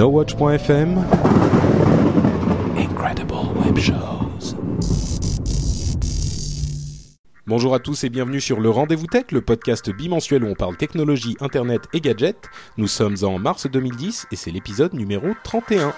NoWatch.fm Incredible Web Shows. Bonjour à tous et bienvenue sur le Rendez-vous Tech, le podcast bimensuel où on parle technologie, internet et gadgets. Nous sommes en mars 2010 et c'est l'épisode numéro 31.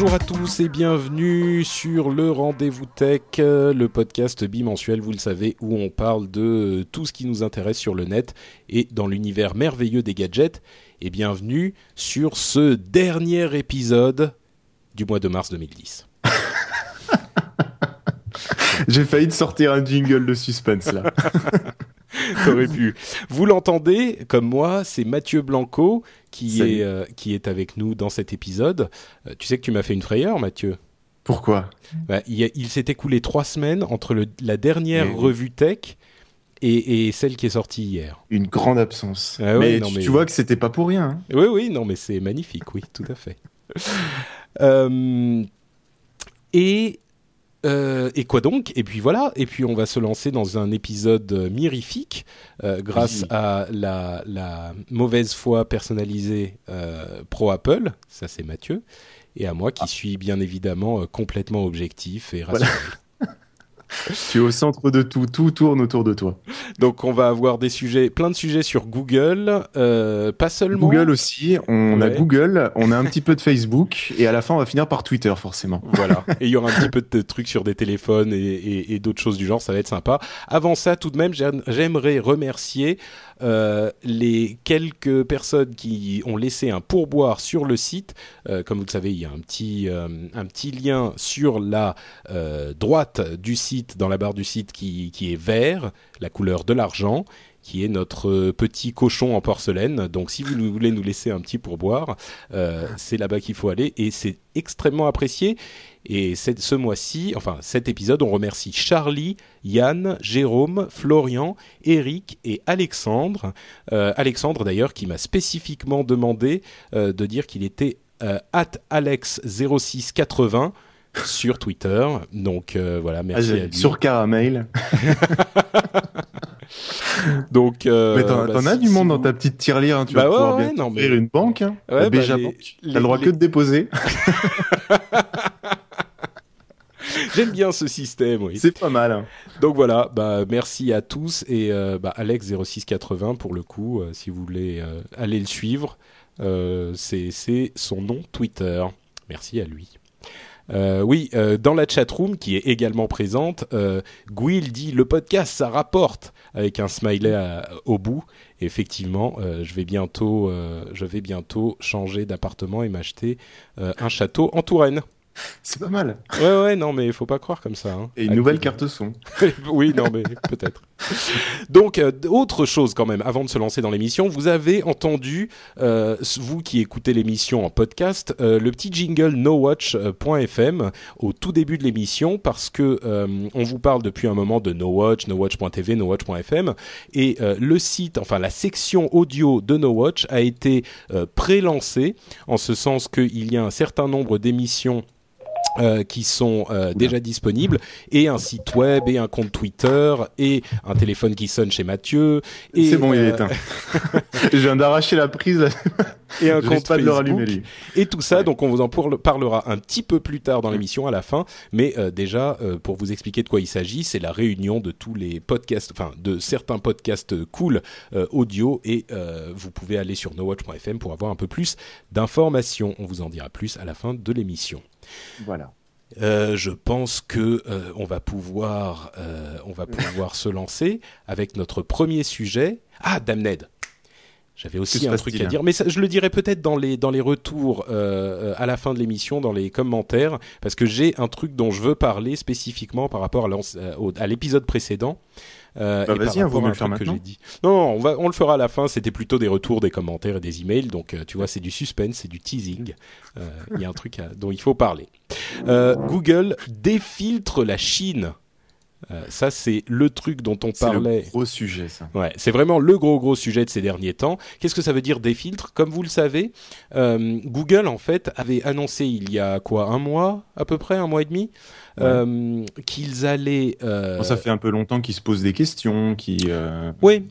Bonjour à tous et bienvenue sur le Rendez-vous Tech, euh, le podcast bimensuel, vous le savez, où on parle de tout ce qui nous intéresse sur le net et dans l'univers merveilleux des gadgets. Et bienvenue sur ce dernier épisode du mois de mars 2010. J'ai failli te sortir un jingle de suspense là. T'aurais pu. Vous l'entendez, comme moi, c'est Mathieu Blanco qui Salut. est, euh, qui est avec nous dans cet épisode. Euh, tu sais que tu m'as fait une frayeur, Mathieu Pourquoi? Bah, il, s'est écoulé trois semaines entre le- la dernière Mais oui. revue tech et, et celle qui est sortie hier. Une grande absence. Ah ouais, mais, non, tu, mais- tu vois que c'était pas pour rien. hein. Oui, oui, non, mais c'est magnifique, oui, tout à fait. Euh, et, euh, et quoi donc? Et puis voilà, et puis on va se lancer dans un épisode mirifique euh, grâce Oui. à la, la mauvaise foi personnalisée euh, pro Apple, ça c'est Mathieu, et à moi qui suis bien évidemment complètement objectif et Voilà. Tu es au centre de tout, tout tourne autour de toi. Donc on va avoir des sujets, plein de sujets sur Google, euh, pas seulement Google aussi, on a. Google, on a un petit peu de Facebook, et à la fin on va finir par Twitter forcément. Voilà. Et il y aura un petit peu de trucs sur des téléphones et, et- et d'autres choses du genre. Ça va être sympa. Avant ça, tout de même, j'aime- j'aimerais remercier euh, les quelques personnes qui ont laissé un pourboire sur le site. Euh, comme vous le savez, il y a un petit, euh, lien sur la droite du site, dans la barre du site, qui est vert, la couleur de l'argent qui est notre euh, petit cochon en porcelaine. Donc si vous nous- voulez nous laisser un petit pourboire, euh, c'est là-bas qu'il faut aller et c'est extrêmement apprécié. Et ce mois-ci, enfin cet épisode, on remercie Charlie, Yann, Jérôme, Florian, Eric et Alexandre. Euh, Alexandre d'ailleurs qui m'a spécifiquement demandé euh, de dire qu'il était at alex0680 sur Twitter. Donc voilà, Ah, merci à lui. sur Caramel. Donc, euh, mais t'en bah, as si- du si monde dans ta petite tirelire, hein, tu Bah vas ouais, pouvoir ouais, non, mais- ouvrir une banque. Hein, Ouais, la bah, Béja les- T'as le droit les- que de déposer. J'aime bien ce système, oui. C'est pas mal. hein. Donc voilà, bah, merci à tous et euh, bah, Alex0680 pour le coup, euh, si vous voulez euh, aller le suivre, c'est son nom Twitter. Merci à lui. Euh, oui, euh, dans la chatroom qui est également présente, euh, Gwil dit le podcast ça rapporte avec un smiley à- au bout. Et effectivement, euh, je vais bientôt, euh, je vais bientôt changer d'appartement et m'acheter euh, un château en Touraine. C'est pas mal. Ouais ouais non mais il faut pas croire comme ça. hein. Et une À nouvelle coup carte son. oui, non, mais peut-être. Donc, euh, autre chose quand même, avant de se lancer dans l'émission, vous avez entendu, euh, vous qui écoutez l'émission en podcast, euh, le petit jingle nowatch.fm au tout début de l'émission, parce que on vous parle depuis un moment de nowatch, nowatch.tv, nowatch.fm, et le site, enfin la section audio de nowatch a été pré-lancée, en ce sens qu'il y a un certain nombre d'émissions euh, qui sont euh, déjà disponibles et un site web et un compte Twitter et un téléphone qui sonne chez Mathieu C'est bon, il est euh, éteint. Je viens d'arracher la prise. Et un compte pas de Facebook lui. et tout ça Ouais. donc on vous en parlera un petit peu plus tard dans l'émission à la fin mais déjà pour vous expliquer de quoi il s'agit c'est la réunion de tous les podcasts enfin de certains podcasts cool audio et vous pouvez aller sur nowatch.fm pour avoir un peu plus d'informations on vous en dira plus à la fin de l'émission Voilà. Euh, je pense que euh, on va pouvoir, euh, on va pouvoir se lancer avec notre premier sujet. Ah, Damned. J'avais aussi un truc à dire, mais ça, je le dirai peut-être dans les dans les retours à la fin de l'émission, dans les commentaires, parce que j'ai un truc dont je veux parler spécifiquement par rapport à l'épisode précédent. Euh, bah vas-y, on va le faire maintenant. Dit. Non, on, va, on le fera à la fin. C'était plutôt des retours, des commentaires et des emails. Donc, euh, tu vois, c'est du suspense, c'est du teasing. Euh, il y a un truc dont il faut parler. Google défiltre la Chine. Euh, ça, c'est le truc dont on parlait. C'est le gros sujet, ça. Ouais, c'est vraiment le gros gros sujet de ces derniers temps. Qu'est-ce que ça veut dire des filtres Comme vous le savez, euh, Google en fait avait annoncé il y a quoi? Un mois à peu près, un mois et demi, euh, qu'ils allaient. Euh... ça fait un peu longtemps qu'ils se posent des questions, qui. Euh... Oui,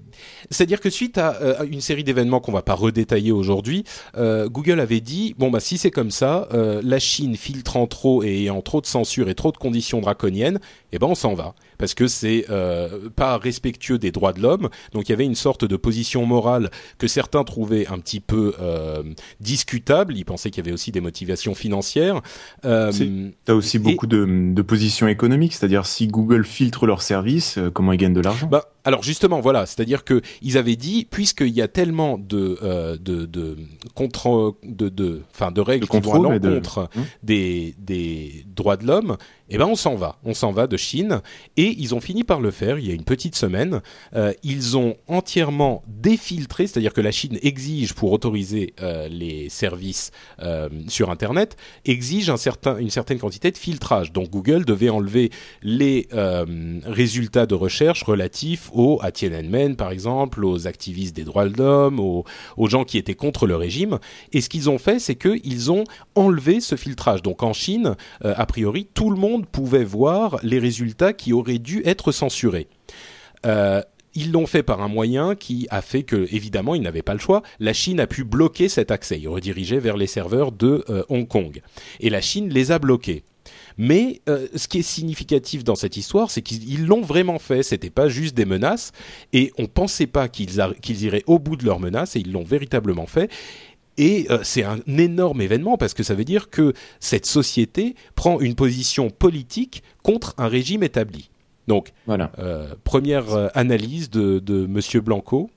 c'est-à-dire que suite à euh, une série d'événements qu'on va pas redétailler aujourd'hui, euh, Google avait dit bon bah si c'est comme ça, la Chine filtrant trop et ayant trop de censure et trop de conditions draconiennes, eh ben on s'en va parce que c'est pas respectueux des droits de l'homme. Donc il y avait une sorte de position morale que certains trouvaient un petit peu discutable. Ils pensaient qu'il y avait aussi des motivations financières. Euh, T'as aussi beaucoup de de position économique, c'est-à-dire si Google filtre leurs services, euh, comment ils gagnent de l'argent? Bah, alors justement, voilà, c'est-à-dire que ils avaient dit, puisqu'il y a tellement de euh, de de contre de de enfin de règles qui vont à l'encontre hum. des des droits de l'homme, eh ben on s'en va, on s'en va de Chine et ils ont fini par le faire. Il y a une petite semaine, euh, ils ont entièrement défiltré, c'est-à-dire que la Chine exige pour autoriser euh, les services euh, sur Internet exige une certaine quantité de filtrage. Donc Google devait enlever les résultats de recherche relatifs aux, à Tiananmen par exemple, aux activistes des droits de l'homme, aux, aux, gens qui étaient contre le régime. Et ce qu'ils ont fait, c'est qu'ils ont enlevé ce filtrage. Donc en Chine, a priori, tout le monde pouvait voir les résultats qui auraient dû être censurés. Euh, ils l'ont fait par un moyen qui a fait que, évidemment, ils n'avaient pas le choix. La Chine a pu bloquer cet accès. Ils redirigeaient vers les serveurs de euh, Hong Kong. Et la Chine les a bloqués. Mais euh, ce qui est significatif dans cette histoire, c'est qu'ils l'ont vraiment fait. C'était pas juste des menaces, et on pensait pas qu'ils iraient au bout de leurs menaces, et ils l'ont véritablement fait. Et euh, c'est un énorme événement parce que ça veut dire que cette société prend une position politique contre un régime établi. Donc, voilà. Euh, première euh, analyse de, de Monsieur Blanco.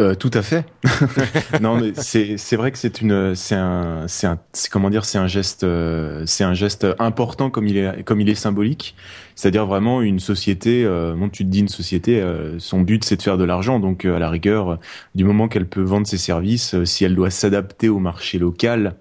Euh, tout à fait. non, mais c'est vrai que c'est une c'est un c'est un comment dire c'est un geste euh, c'est un geste important comme il est comme il est symbolique. C'est-à-dire vraiment une société. Euh, bon, tu te dis une société, euh, son but c'est de faire de l'argent. Donc à la rigueur, du moment qu'elle peut vendre ses services, si elle doit s'adapter au marché local,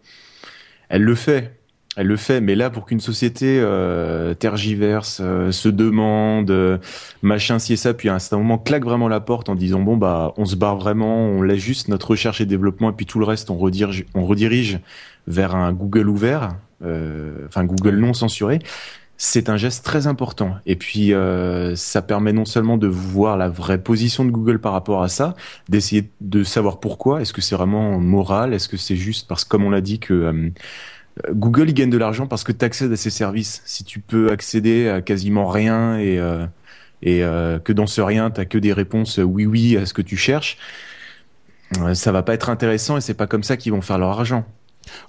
elle le fait elle le fait, mais là pour qu'une société euh, tergiverse, euh, se demande, euh, machin, si et ça, puis à un moment claque vraiment la porte en disant bon bah on se barre vraiment, on laisse juste notre recherche et développement et puis tout le reste on redirige, on redirige vers un Google ouvert, enfin Google non censuré. C'est un geste très important. Et puis ça permet non seulement de voir la vraie position de Google par rapport à ça, d'essayer de savoir pourquoi. Est-ce que c'est vraiment moral? Est-ce que c'est juste parce que comme on l'a dit que Google il gagne de l'argent parce que tu accèdes à ses services. Si tu peux accéder à quasiment rien et euh, et euh, que dans ce rien t'as que des réponses oui oui à ce que tu cherches, euh, ça va pas être intéressant et c'est pas comme ça qu'ils vont faire leur argent.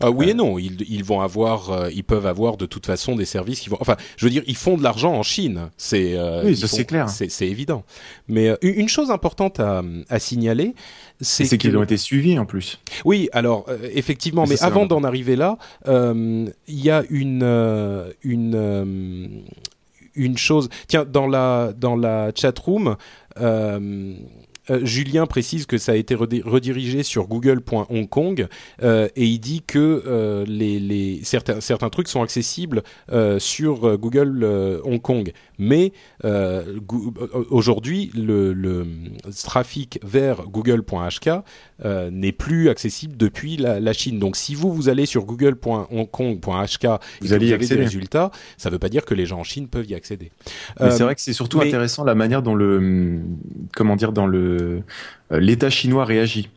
Ah oui et non, ils, ils vont avoir, euh, ils peuvent avoir de toute façon des services qui vont. Enfin, je veux dire, ils font de l'argent en Chine, c'est. Euh, oui, c'est clair. C'est évident. Mais euh, une chose importante à, à signaler, c'est qu'ils ont été suivis en plus. Oui, alors effectivement, mais, mais avant d'en arriver là, il y a une une une chose. Tiens, dans la dans la chat room. Euh, Julien précise que ça a été redirigé sur google.hongkong euh, et il dit que euh, les, les, certains, certains trucs sont accessibles euh, sur Google Hong Kong. Mais aujourd'hui, le, le, trafic vers google.hk n'est plus accessible depuis la, la, Chine. Donc si vous, vous allez sur google.hongkong.hk vous, allez vous avez des résultats, ça ne veut pas dire que les gens en Chine peuvent y accéder. Mais c'est vrai que c'est surtout mais... intéressant la manière dont le comment dire dans le euh, l'État chinois réagit.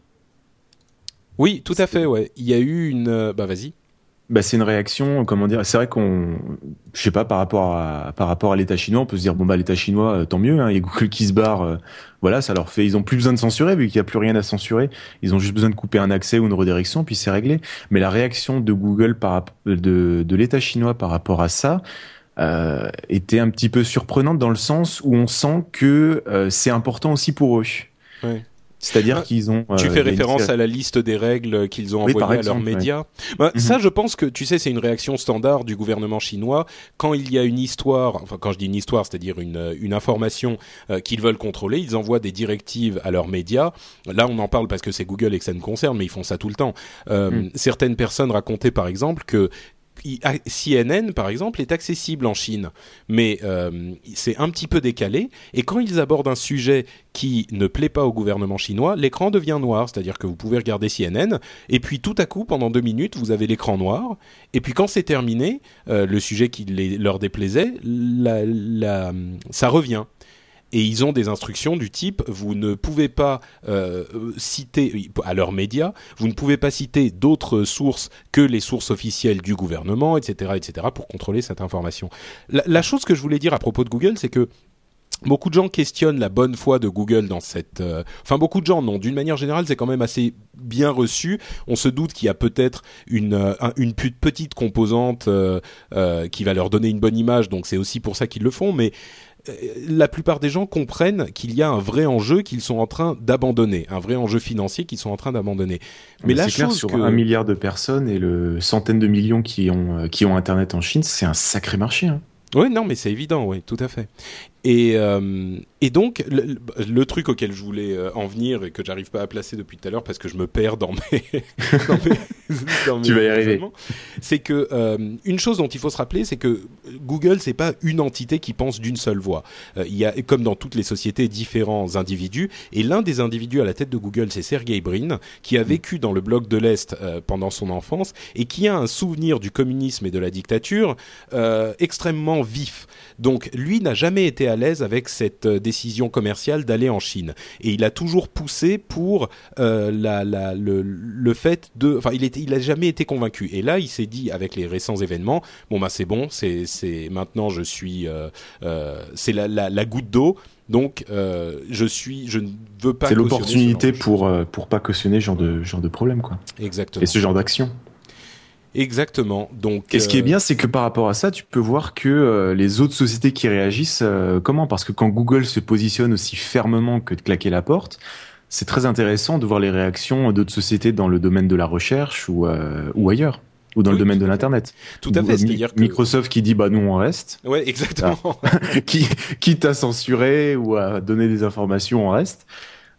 Oui, tout à fait. Ouais, il y a eu une. Euh, bah, vas-y. bah, c'est une réaction, comment dire. C'est vrai qu'on, je sais pas, par rapport à par rapport à l'État chinois, on peut se dire bon bah l'État chinois, euh, tant mieux. Hein, il y a Google qui se barre, euh, voilà, ça leur fait. Ils ont plus besoin de censurer vu qu'il y a plus rien à censurer. Ils ont juste besoin de couper un accès ou une redirection, puis c'est réglé. Mais la réaction de Google par de de l'État chinois par rapport à ça. Euh, était un petit peu surprenante dans le sens où on sent que euh, c'est important aussi pour eux. Ouais. C'est-à-dire qu'ils ont. Tu fais référence à la liste des règles qu'ils ont envoyées à leurs médias. Bah, mm -hmm. Ça, je pense que tu sais, c'est une réaction standard du gouvernement chinois quand il y a une histoire. Enfin, quand je dis une histoire, c'est-à-dire une une information euh, qu'ils veulent contrôler, ils envoient des directives à leurs médias. Là, on en parle parce que c'est Google et que ça nous concerne, mais ils font ça tout le temps. Euh, mm. Certaines personnes racontaient, par exemple, que CNN, par exemple, est accessible en Chine, mais euh, c'est un petit peu décalé. Et quand ils abordent un sujet qui ne plaît pas au gouvernement chinois, l'écran devient noir, c'est-à-dire que vous pouvez regarder CNN, et puis tout à coup, pendant deux minutes, vous avez l'écran noir. Et puis quand c'est terminé, euh, le sujet qui leur déplaisait, la, la, ça revient et ils ont des instructions du type vous ne pouvez pas euh, citer à leurs médias, vous ne pouvez pas citer d'autres sources que les sources officielles du gouvernement, etc., etc., pour contrôler cette information. La, chose que je voulais dire à propos de Google, c'est que Beaucoup de gens questionnent la bonne foi de Google dans cette. Euh... Enfin, beaucoup de gens non. D'une manière générale, c'est quand même assez bien reçu. On se doute qu'il y a peut-être une euh, une petite composante qui va leur donner une bonne image, donc c'est aussi pour ça qu'ils le font. Mais la plupart des gens comprennent qu'il y a un vrai enjeu qu'ils sont en train d'abandonner, un vrai enjeu financier qu'ils sont en train d'abandonner. Mais, Mais la clair, chose sur que... un milliard de personnes et le centaines de millions qui ont qui ont internet en Chine, c'est un sacré marché. Hein. Oui, non, mais c'est évident, oui, tout à fait. Et, euh, et donc, le, le, truc auquel je voulais euh, en venir et que j'arrive pas à placer depuis tout à l'heure parce que je me perds dans mes. dans mes, dans tu vas y arriver. C'est que euh, une chose dont il faut se rappeler, c'est que Google, c'est pas une entité qui pense d'une seule voix. Euh, il y a, comme dans toutes les sociétés, différents individus. Et l'un des individus à la tête de Google, c'est Sergey Brin, qui a vécu dans le bloc de l'Est pendant son enfance et qui a un souvenir du communisme et de la dictature extrêmement vif. Donc, lui n'a jamais été à l'aise avec cette décision commerciale d'aller en Chine. Et il a toujours poussé pour euh, la, la, le, le, fait de... Enfin, il, était, il a jamais été convaincu. Et là, il s'est dit, avec les récents événements, bon, bah c'est bon, c'est, c'est maintenant je suis... Euh, euh, c'est la, la, goutte d'eau. Donc, euh, je suis, je ne veux pas. C'est l'opportunité pour pour pas cautionner ce genre de genre de problème, quoi. Exactement. Et ce genre d'action. Exactement. Donc, et ce qui est bien, c'est que par rapport à ça, tu peux voir que euh, les autres sociétés qui réagissent, euh, comment? Parce que quand Google se positionne aussi fermement que de claquer la porte, c'est très intéressant de voir les réactions d'autres sociétés dans le domaine de la recherche ou, euh, ou ailleurs ou dans oui, le domaine de l'internet. Tout à fait. C'est-à-dire que... Microsoft qui dit bah nous on reste. Ouais, exactement. Ah. qui quitte à censurer ou à donner des informations, on reste.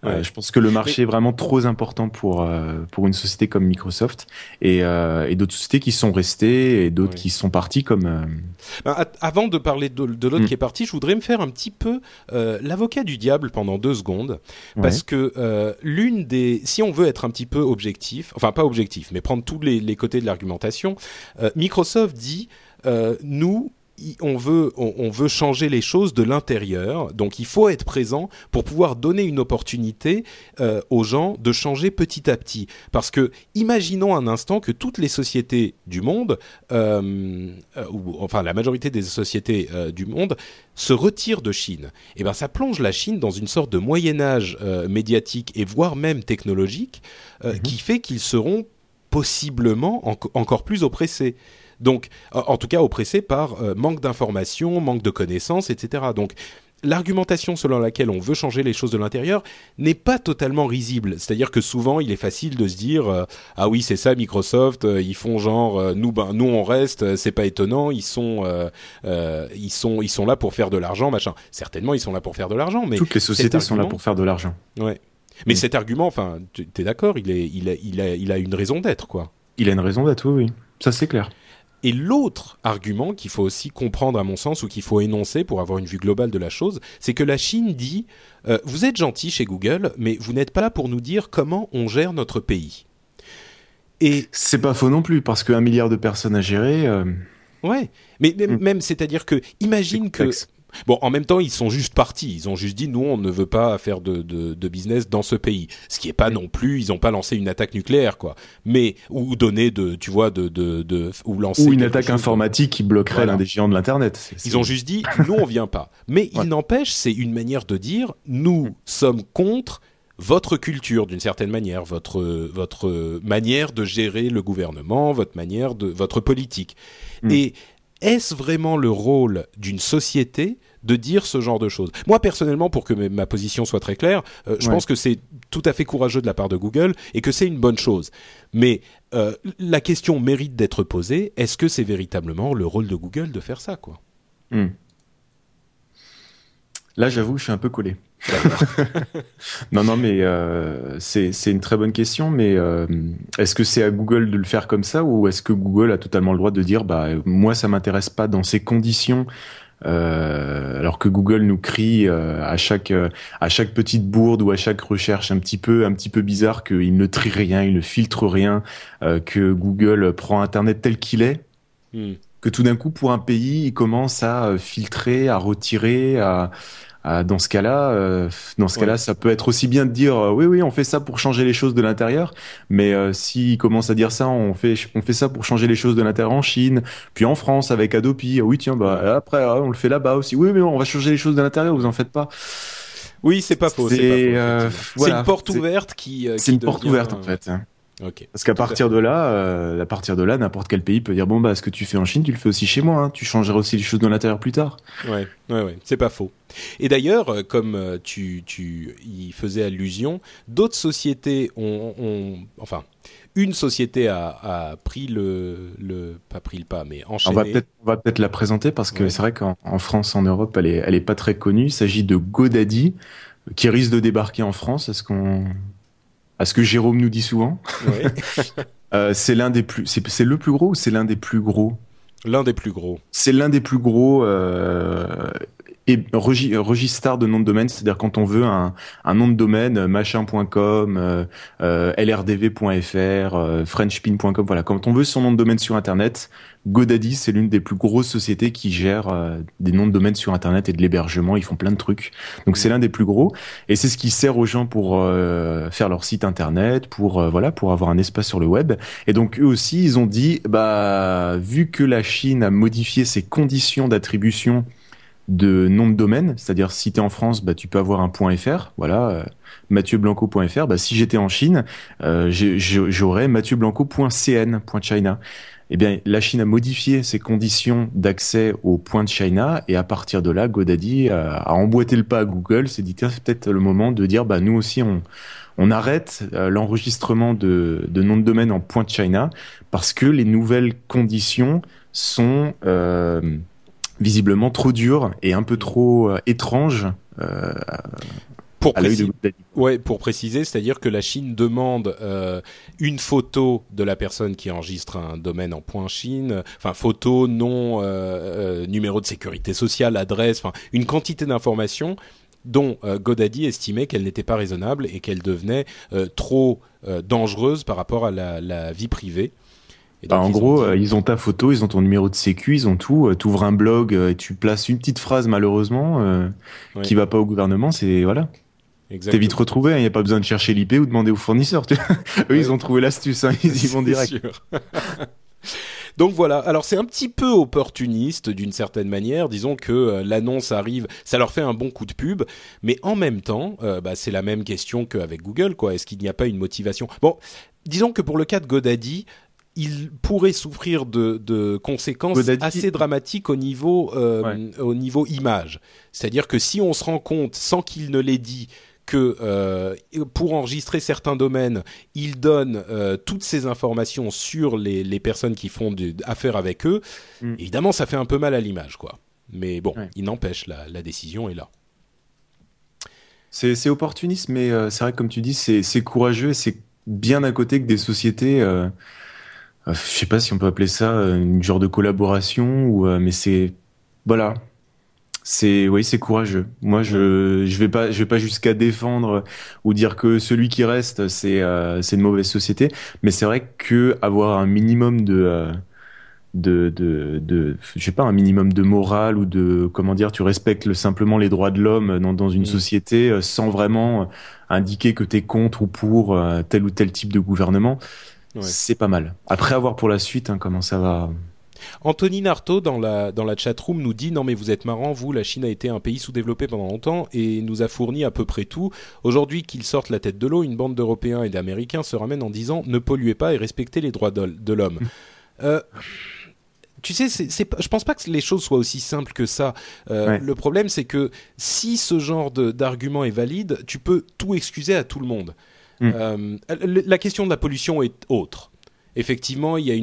Ouais. Euh, je pense que le marché est vraiment trop important pour euh, pour une société comme Microsoft et, euh, et d'autres sociétés qui sont restées et d'autres ouais. qui sont parties comme. Ben, avant de parler de, de l'autre mm. qui est parti, je voudrais me faire un petit peu l'avocat du diable pendant deux secondes parce que l'une des, si on veut être un petit peu objectif, enfin pas objectif, mais prendre tous les, les côtés de l'argumentation, Microsoft dit nous on veut, on, on, veut changer les choses de l'intérieur. Donc il faut être présent pour pouvoir donner une opportunité euh, aux gens de changer petit à petit. Parce que imaginons un instant que toutes les sociétés du monde, euh, ou enfin la majorité des sociétés euh, du monde, se retirent de Chine. Et ben ça plonge la Chine dans une sorte de Moyen Âge euh, médiatique et voire même technologique mm -hmm. qui fait qu'ils seront possiblement en encore plus oppressés. Donc, en tout cas, oppressé par euh, manque d'informations, manque de connaissances, etc. Donc, l'argumentation selon laquelle on veut changer les choses de l'intérieur n'est pas totalement risible. C'est-à-dire que souvent, il est facile de se dire euh, ah oui, c'est ça Microsoft, euh, ils font genre euh, nous ben nous on reste, c'est pas étonnant, ils sont ils sont ils sont là pour faire de l'argent, machin. Certainement, ils sont là pour faire de l'argent, mais toutes les sociétés argument, sont là pour faire de l'argent. Ouais. Mais mmh. cet argument, enfin, tu es d'accord, il est il a il a il a une raison d'être quoi. Il a une raison d'être, oui, oui. Ça c'est clair. Et l'autre argument qu'il faut aussi comprendre à mon sens ou qu'il faut énoncer pour avoir une vue globale de la chose, c'est que la Chine dit euh, vous êtes gentil chez Google, mais vous n'êtes pas là pour nous dire comment on gère notre pays. Et c'est pas faux non plus parce qu'un milliard de personnes à gérer. Euh... Ouais, mais mm. même c'est-à-dire que imagine que Bon, en même temps, ils sont juste partis. Ils ont juste dit, nous, on ne veut pas faire de, de, de business dans ce pays. Ce qui est pas non plus, ils n'ont pas lancé une attaque nucléaire, quoi. Mais ou donné de, tu vois, de, de, de ou lancer ou une attaque informatique qui bloquerait l'un des géants de l'internet. Ils ont juste dit, nous, on vient pas. Mais il n'empêche, c'est une manière de dire, nous sommes contre votre culture d'une certaine manière, votre votre manière de gérer le gouvernement, votre manière de votre politique. Mm. Et est-ce vraiment le rôle d'une société de dire ce genre de choses? Moi personnellement, pour que ma position soit très claire, euh, je pense que c'est tout à fait courageux de la part de Google et que c'est une bonne chose. Mais euh, la question mérite d'être posée. Est-ce que c'est véritablement le rôle de Google de faire ça, quoi? Mm. Là, j'avoue, je suis un peu collé. non, non, mais euh, c'est une très bonne question. Mais euh, est-ce que c'est à Google de le faire comme ça ou est-ce que Google a totalement le droit de dire, bah moi, ça m'intéresse pas dans ces conditions euh, alors que Google nous crie à chaque à chaque petite bourde ou à chaque recherche un petit peu un petit peu bizarre qu'il ne trie rien, il ne filtre rien, que Google prend Internet tel qu'il est. Hmm. Que tout d'un coup, pour un pays, il commence à filtrer, à retirer, à, dans ce cas-là, euh, dans ce cas-là, ça peut être aussi bien de dire euh, oui, oui, on fait ça pour changer les choses de l'intérieur. Mais euh, s'il commence à dire ça, on fait, on fait ça pour changer les choses de l'intérieur en Chine, puis en France avec Adopi. Oui, tiens, bah après, on le fait là-bas aussi. Oui, mais on va changer les choses de l'intérieur. Vous en faites pas. Oui, c'est pas faux. C'est une porte ouverte qui. c'est une porte ouverte en fait. Parce qu'à partir de là, euh, à partir de là, n'importe quel pays peut dire bon bah ce que tu fais en Chine, tu le fais aussi chez moi. Hein. Tu changeras aussi les choses dans l'intérieur plus tard. Ouais, ouais, ouais, c'est pas faux. Et d'ailleurs, euh, comme euh, tu, tu y faisais allusion, d'autres sociétés ont, ont, enfin, une société a, a pris le, le, pas pris le pas, mais enchaîné. On va peut-être, on va peut-être la présenter parce que c'est vrai qu'en France, en Europe, elle est, elle est pas très connue. Il s'agit de GoDaddy qui risque de débarquer en France. Est-ce qu'on à ce que Jérôme nous dit souvent. euh, c'est l'un des plus, c'est le plus gros ou c'est l'un des plus gros? L'un des plus gros. C'est l'un des plus gros euh, et registre de nom de domaine, c'est-à-dire quand on veut un, un nom de domaine, machin.com, euh, euh, lrdv.fr, euh, frenchpin.com, voilà, quand on veut son nom de domaine sur Internet, GoDaddy, c'est l'une des plus grosses sociétés qui gère euh, des noms de domaine sur Internet et de l'hébergement. Ils font plein de trucs. Donc c'est l'un des plus gros et c'est ce qui sert aux gens pour euh, faire leur site Internet, pour voilà, pour avoir un espace sur le web. Et donc eux aussi, ils ont dit, bah vu que la Chine a modifié ses conditions d'attribution de nom de domaine, c'est-à-dire si tu es en France, bah, tu peux avoir un .fr, voilà, euh, mathieuBlanco.fr. Bah, si j'étais en Chine, euh, j'aurais mathieuBlanco.cn, .china. Eh bien, la Chine a modifié ses conditions d'accès au point de China et à partir de là, GoDaddy a, emboîté le pas à Google, s'est dit c'est peut-être le moment de dire bah nous aussi on arrête euh, l'enregistrement de, de nom de domaine en point de China parce que les nouvelles conditions sont euh, visiblement trop dur et un peu trop euh, étrange euh, pour, ouais, pour préciser, c'est-à-dire que la Chine demande euh, une photo de la personne qui enregistre un domaine en point Chine, enfin photo, nom, euh, numéro de sécurité sociale, adresse, enfin une quantité d'informations dont Godaddy estimait qu'elle n'était pas raisonnable et qu'elle devenait trop dangereuse par rapport à la, la vie privée. Bah, en gros, euh, ils ont ta photo, ils ont ton numéro de sécu, ils ont tout. Euh, tu ouvres un blog euh, et tu places une petite phrase malheureusement euh, qui va pas au gouvernement, c'est voilà. T'es vite retrouvé, il hein, n'y a pas besoin de chercher l'IP ou demander au fournisseur. Eux, ils ont trouvé l'astuce, hein, ils y vont direct. Donc voilà, alors c'est un petit peu opportuniste d'une certaine manière, disons que l'annonce arrive, ça leur fait un bon coup de pub, mais en même temps, bah, c'est la même question qu'avec Google, quoi. Est-ce qu'il n'y a pas une motivation? Bon, disons que pour le cas de Godaddy, il pourrait souffrir de, conséquences assez dramatiques au niveau, euh, au niveau image. C'est-à-dire que si on se rend compte, sans qu'il ne l'ait dit, que euh, pour enregistrer certains domaines, il donne euh, toutes ces informations sur les, personnes qui font affaire avec eux. Mm. Évidemment, ça fait un peu mal à l'image, quoi. Mais bon, il n'empêche, la, la, décision est là. C'est opportuniste, mais c'est vrai, comme tu dis, c'est courageux et c'est bien à côté que des sociétés euh, je sais pas si on peut appeler ça euh, une genre de collaboration ou euh, mais c'est voilà. C'est oui c'est courageux. Moi je je vais pas je vais pas jusqu'à défendre ou dire que celui qui reste c'est c'est une mauvaise société. Mais c'est vrai que avoir un minimum de de, de, de, je sais pas, un minimum de morale ou de, comment dire, tu respectes le, simplement les droits de l'homme dans, dans une mm. société euh, sans vraiment indiquer que tu es contre ou pour euh, tel ou tel type de gouvernement, c'est pas mal. Après, avoir pour la suite hein, comment ça va? Anthony Narto dans la dans la chatroom nous dit non mais vous êtes marrant vous la Chine a été un pays sous-développé pendant longtemps et nous a fourni à peu près tout. Aujourd'hui qu'ils sortent la tête de l'eau, une bande d'Européens et d'Américains se ramènent en disant ne polluez pas et respectez les droits de, l'homme. Mm. Euh, tu sais, c'est, c'est, je pense pas que les choses soient aussi simples que ça. Euh, le problème, c'est que si ce genre de, d'argument est valide, tu peux tout excuser à tout le monde. Mm. Euh, la question de la pollution est autre effectivement, il y a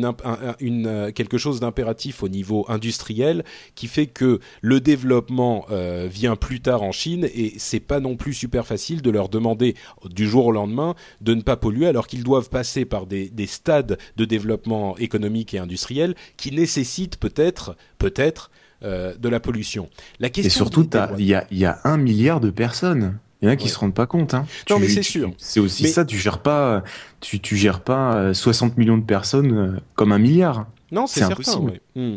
une, euh, quelque chose d'impératif au niveau industriel qui fait que le développement euh, vient plus tard en Chine et c'est pas non plus super facile de leur demander du jour au lendemain de ne pas polluer alors qu'ils doivent passer par des, stades de développement économique et industriel qui nécessitent peut-être, peut-être, euh, de la pollution. La question et surtout, il y y a un milliard de personnes. Il y en a qui se rendent pas compte. Hein. Non, mais c'est sûr. C'est aussi ça. Tu gères pas, tu, tu gères pas 60 euh, millions de personnes euh, comme un milliard. Non, c'est impossible. Hmm.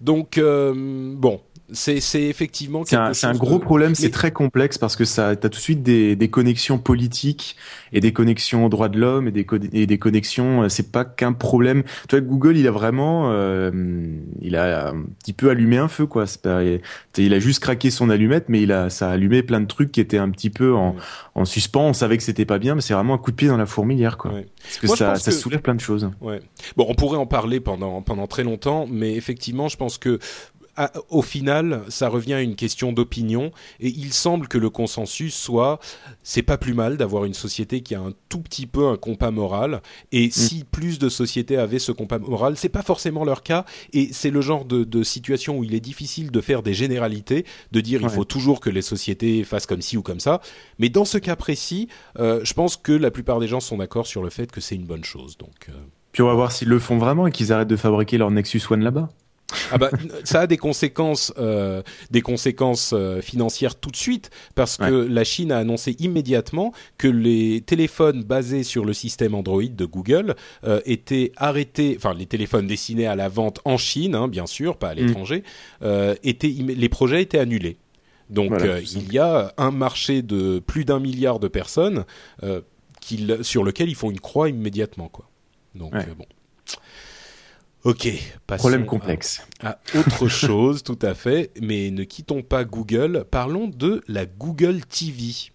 Donc euh, bon, c'est effectivement c'est un, un, gros problème c'est très complexe parce que ça t'as tout de suite des, des, connexions politiques et des connexions aux droits de l'homme et des et des connexions euh, c'est pas qu'un problème. Tu vois Google il a vraiment euh, il a un petit peu allumé un feu quoi. Pas, il a juste craqué son allumette mais il a ça a allumé plein de trucs qui étaient un petit peu en, en suspens. On savait que c'était pas bien mais c'est vraiment un coup de pied dans la fourmilière quoi. Parce que ça, ça soulève plein de choses. Ouais. bon on pourrait en parler pendant pendant très longtemps mais effectivement je pense que au final, ça revient à une question d'opinion et il semble que le consensus soit c'est pas plus mal d'avoir une société qui a un tout petit peu un compas moral et mm. si plus de sociétés avaient ce compas moral, c'est pas forcément leur cas et c'est le genre de, situation où il est difficile de faire des généralités, de dire il faut toujours que les sociétés fassent comme ci ou comme ça, mais dans ce cas précis, euh, je pense que la plupart des gens sont d'accord sur le fait que c'est une bonne chose. Donc euh. Puis on va voir s'ils le font vraiment et qu'ils arrêtent de fabriquer leur Nexus One là-bas. Ah bah, ça a des conséquences, euh, des conséquences euh, financières tout de suite parce que la Chine a annoncé immédiatement que les téléphones basés sur le système Android de Google euh, étaient arrêtés, enfin les téléphones destinés à la vente en Chine, hein, bien sûr, pas à mm. l'étranger, étaient, les projets étaient annulés. Donc il y a un marché de plus d'un milliard de personnes sur lequel ils font une croix immédiatement, quoi. Donc bon. Ok, Problème complexe. À, autre chose, tout à fait. Mais ne quittons pas Google. Parlons de la Google TV.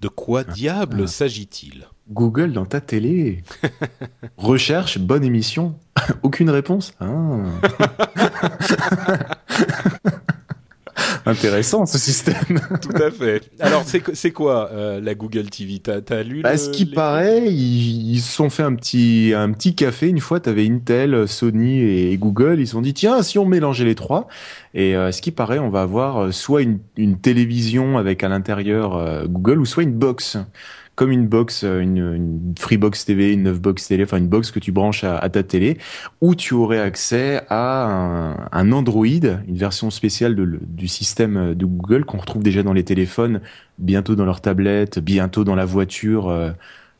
De quoi ah. diable ah. s'agit-il? Google dans ta télé. Recherche, bonne émission. Aucune réponse. Ah. Intéressant ce système. Tout à fait. Alors c'est quoi euh, la Google TV T'as as lu bah, Ce qui paraît, ils se sont fait un petit un petit café une fois. T'avais Intel, Sony et Google. Ils se sont dit tiens si on mélangeait les trois. Et euh, ce qui paraît, on va avoir euh, soit une, une télévision avec à l'intérieur Google ou soit une box comme une box, euh, une, une Freebox TV, une 9 box télé, enfin une box que tu branches à, ta télé, où tu aurais accès à un, Android, une version spéciale du système de Google qu'on retrouve déjà dans les téléphones, bientôt dans leurs tablettes, bientôt dans la voiture. Euh,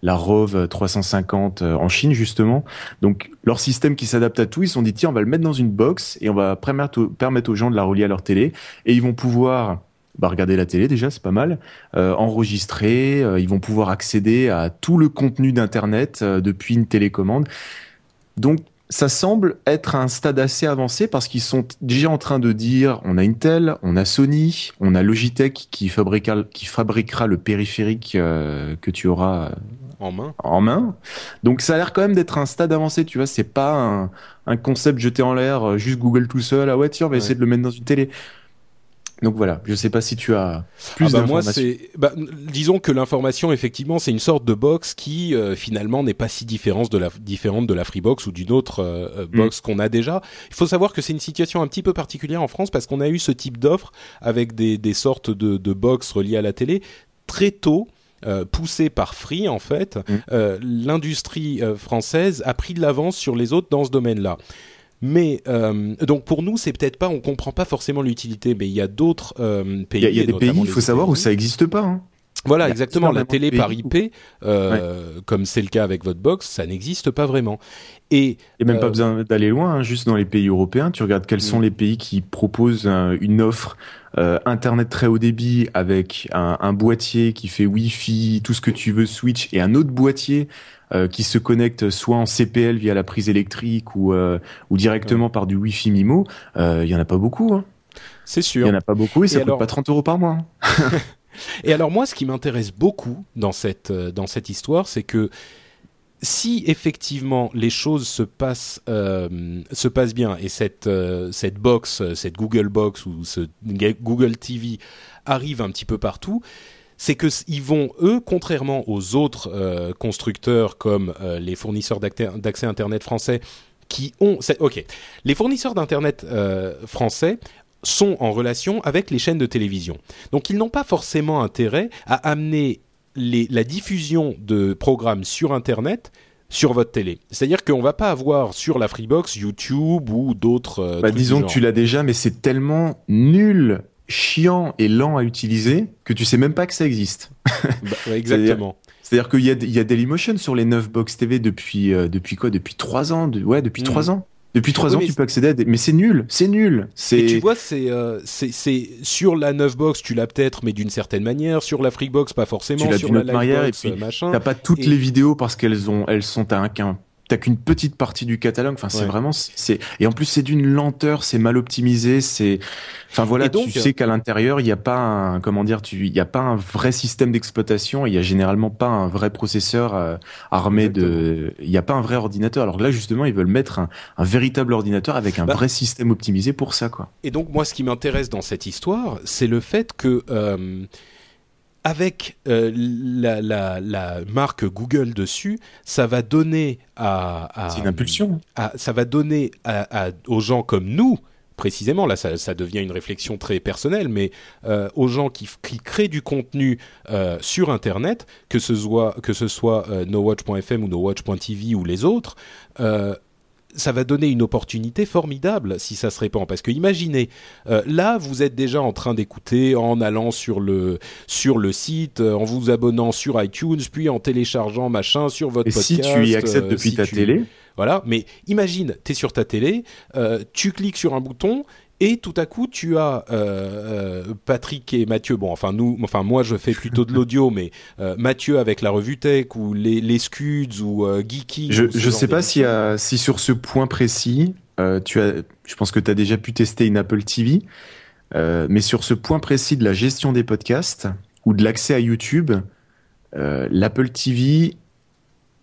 la Rove 350 euh, en Chine justement. Donc leur système qui s'adapte à tout, ils se sont dit tiens on va le mettre dans une box et on va permettre aux gens de la relier à leur télé et ils vont pouvoir bah, regarder la télé déjà, c'est pas mal. Euh, enregistrer, euh, ils vont pouvoir accéder à tout le contenu d'Internet euh, depuis une télécommande. Donc ça semble être un stade assez avancé parce qu'ils sont déjà en train de dire on a Intel, on a Sony, on a Logitech qui fabriquera, qui fabriquera le périphérique que tu auras en main. En main. Donc ça a l'air quand même d'être un stade avancé, tu vois. C'est pas un, un, concept jeté en l'air, juste Google tout seul. Ah ouais, tiens, on va essayer de le mettre dans une télé. Donc voilà, je sais pas si tu as plus ah bah moi c'est bah, disons que l'information effectivement c'est une sorte de box qui euh, finalement n'est pas si différente de la différente de la Freebox ou d'une autre euh, euh, mm. box qu'on a déjà. Il faut savoir que c'est une situation un petit peu particulière en France parce qu'on a eu ce type d'offre avec des, des sortes de, de box reliées à la télé très tôt. Euh, poussé par Free en fait, mm. l'industrie française a pris de l'avance sur les autres dans ce domaine-là. Mais euh, donc pour nous, c'est peut-être pas, on comprend pas forcément l'utilité, mais il y a d'autres euh, pays. Il y a, des pays, il faut savoir où ça n'existe pas. Hein. Voilà, exactement. La télé par IP, euh, comme c'est le cas avec votre box, ça n'existe pas vraiment. Et, et même pas besoin d'aller loin, hein, juste dans les pays européens, tu regardes quels sont mm. les pays qui proposent une offre euh, internet très haut débit avec un, un, boîtier qui fait Wi-Fi, tout ce que tu veux, Switch, et un autre boîtier euh, qui se connecte soit en CPL via la prise électrique ou, euh, ou directement par du Wi-Fi Mimo, il y en a pas beaucoup. Hein. C'est sûr. Il y en a pas beaucoup et ça coûte pas 30 euros par mois. Hein. et alors moi, ce qui m'intéresse beaucoup dans cette dans cette histoire, c'est que si effectivement les choses se passent euh, se passent bien et cette euh, cette box, cette Google Box ou ce Google TV arrive un petit peu partout, c'est que ils vont eux, contrairement aux autres euh, constructeurs comme les fournisseurs d'accès internet français qui ont ok les fournisseurs d'internet français sont en relation avec les chaînes de télévision. Donc ils n'ont pas forcément intérêt à amener la diffusion de programmes sur Internet sur votre télé. C'est-à-dire qu'on va pas avoir sur la Freebox YouTube ou d'autres. Euh, bah, disons que tu l'as déjà, mais c'est tellement nul, chiant et lent à utiliser que tu sais même pas que ça existe. Bah, exactement. C'est-à-dire qu'il y a, y a Dailymotion sur les 9 box TV depuis euh, depuis quoi? Depuis 3 ans. ouais, depuis 3 hmm. ans. Depuis trois ans, tu peux accéder à des... Mais c'est nul, c'est nul. Et tu vois, c'est euh, c'est sur la 9 box, tu l'as peut-être, mais d'une certaine manière. Sur la Freebox, pas forcément. Tu l'as d'une autre manière, et puis t'as pas toutes les vidéos parce qu'elles ont, elles sont à un, t'as qu'une petite partie du catalogue. Enfin, c'est vraiment, c'est et en plus c'est d'une lenteur, c'est mal optimisé, c'est, enfin voilà, donc, tu sais qu'à l'intérieur il n'y a pas un, comment dire, tu, il y a pas un vrai système d'exploitation, il y a généralement pas un vrai processeur euh, armé de, il n'y a pas un vrai ordinateur. Alors là justement, ils veulent mettre un, un véritable ordinateur avec un bah vrai système optimisé pour ça, quoi. Et donc moi, ce qui m'intéresse dans cette histoire, c'est le fait que euh, avec euh, la, la, la, marque Google dessus, ça va donner à, c'est une impulsion. ça va donner à, aux gens comme nous, précisément, là ça, ça, devient une réflexion très personnelle, mais euh, aux gens qui, qui, créent du contenu euh, sur Internet, que ce soit, que ce soit euh, nowatch.fm ou nowatch.tv ou les autres, ça va donner une opportunité formidable si ça se répand. Parce que imaginez, euh, là, vous êtes déjà en train d'écouter en allant sur le sur le site, euh, en vous abonnant sur iTunes, puis en téléchargeant machin sur votre Et podcast. Si tu y accèdes euh, depuis ta télé. Voilà, mais imagine, tu es sur ta télé, tu cliques sur un bouton et tout à coup tu as euh, euh, Patrick et Mathieu. Bon enfin nous enfin moi je fais plutôt de l'audio mais euh, Mathieu avec la revue Tech ou les, les Scuds ou Geeky je je sais pas si si sur ce point précis tu as je pense que tu as déjà pu tester une Apple TV mais sur ce point précis de la gestion des podcasts ou de l'accès à YouTube l'Apple TV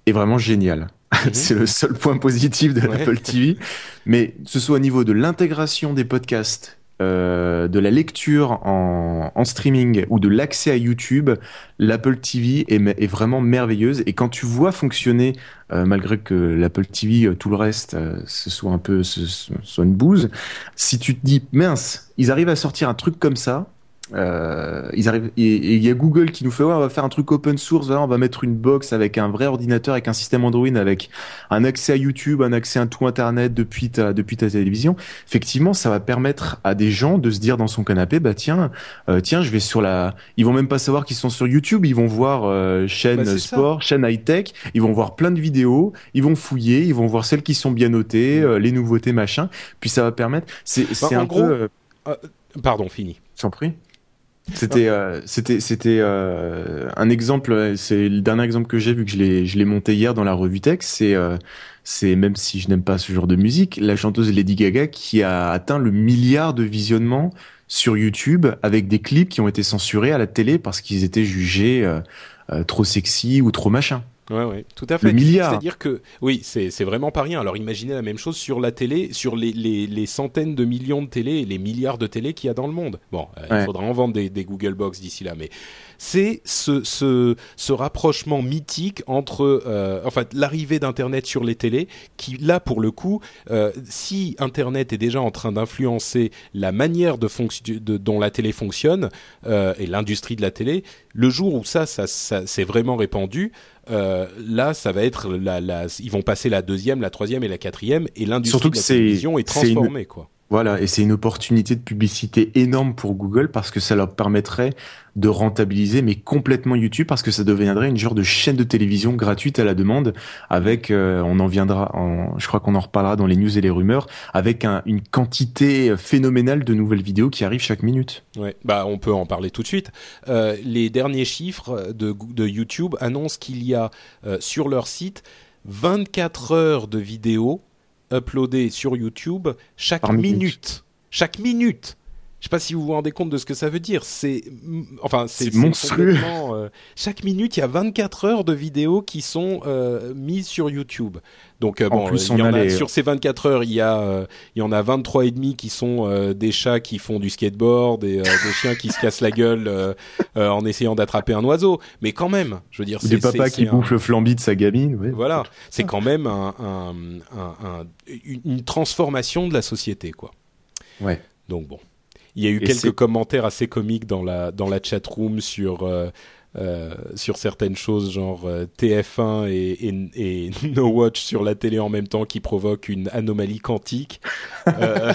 est vraiment génial Mhm. c'est le seul point positif de l'Apple TV. Mais ce soit au niveau de l'intégration des podcasts, euh, de la lecture en, en streaming ou de l'accès à YouTube, l'Apple TV est, est, vraiment merveilleuse. Et quand tu vois fonctionner, euh, malgré que l'Apple TV, euh, tout le reste, ce soit un peu, ce, soit une bouse, si tu te dis, mince, ils arrivent à sortir un truc comme ça, euh, ils arrivent et il y a Google qui nous fait ouais, on va faire un truc open source, on va mettre une box avec un vrai ordinateur, avec un système Android, avec un accès à YouTube, un accès à tout Internet depuis ta depuis ta télévision. Effectivement, ça va permettre à des gens de se dire dans son canapé, bah tiens, euh, tiens, je vais sur la. Ils vont même pas savoir qu'ils sont sur YouTube, ils vont voir euh, chaîne bah, sport, chaîne high tech, ils vont voir plein de vidéos, ils vont fouiller, ils vont voir celles qui sont bien notées, mm. les nouveautés machin. Puis ça va permettre. C'est bah, c'est un gros, peu. pardon, fini. J'en prie. C'était euh, c'était c'était euh, un exemple. C'est le dernier exemple que j'ai vu que je l'ai je l'ai monté hier dans la revue Tech. C'est euh, c'est même si je n'aime pas ce genre de musique, la chanteuse Lady Gaga qui a atteint le milliard de visionnements sur YouTube avec des clips qui ont été censurés à la télé parce qu'ils étaient jugés trop sexy ou trop machin. Ouais, ouais, tout à fait. C'est-à-dire que, oui, c'est vraiment pas rien. Alors imaginez la même chose sur la télé, sur les, les, les centaines de millions de télé et les milliards de télé qu'il y a dans le monde. Bon, euh, il faudra en vendre des, des Google Box d'ici là, mais c'est ce, ce, ce, rapprochement mythique entre, euh, enfin, l'arrivée d'Internet sur les télés, qui là, pour le coup, euh, si Internet est déjà en train d'influencer la manière de, de dont la télé fonctionne et l'industrie de la télé, le jour où ça, ça, ça s'est vraiment répandu, euh, là, ça va être la, la, ils vont passer la deuxième, la troisième et la quatrième, et l'industrie de la télévision est transformée, quoi. Voilà, et c'est une opportunité de publicité énorme pour Google parce que ça leur permettrait de rentabiliser, mais complètement YouTube parce que ça deviendrait une genre de chaîne de télévision gratuite à la demande avec, euh, on en viendra, en, je crois qu'on en reparlera dans les news et les rumeurs, avec une quantité phénoménale de nouvelles vidéos qui arrivent chaque minute. Ouais, bah on peut en parler tout de suite. Euh, les derniers chiffres de, de YouTube annoncent qu'il y a euh, sur leur site 24 heures de vidéos uploadées sur YouTube chaque minute. Chaque minute. Je sais pas si vous vous rendez compte de ce que ça veut dire. C'est enfin c'est monstrueux. Euh, chaque minute, il y a 24 heures de vidéos qui sont euh, mises sur YouTube. Donc euh, bon, plus, il y en a, sur ces 24 heures, il y a il y en a 23 et demi qui sont des chats qui font du skateboard et des chiens qui se cassent la gueule en essayant d'attraper un oiseau. Mais quand même, je veux dire, c'est des papas qui bouffent le flambi de sa gamine. Voilà, c'est quand même un, un, un, une transformation de la société, quoi. Ouais. Donc bon. Il y a eu quelques commentaires assez comiques dans la dans la chat room sur euh, euh, sur certaines choses genre euh, TF1 et, et, et, No Watch sur la télé en même temps qui provoquent une anomalie quantique euh,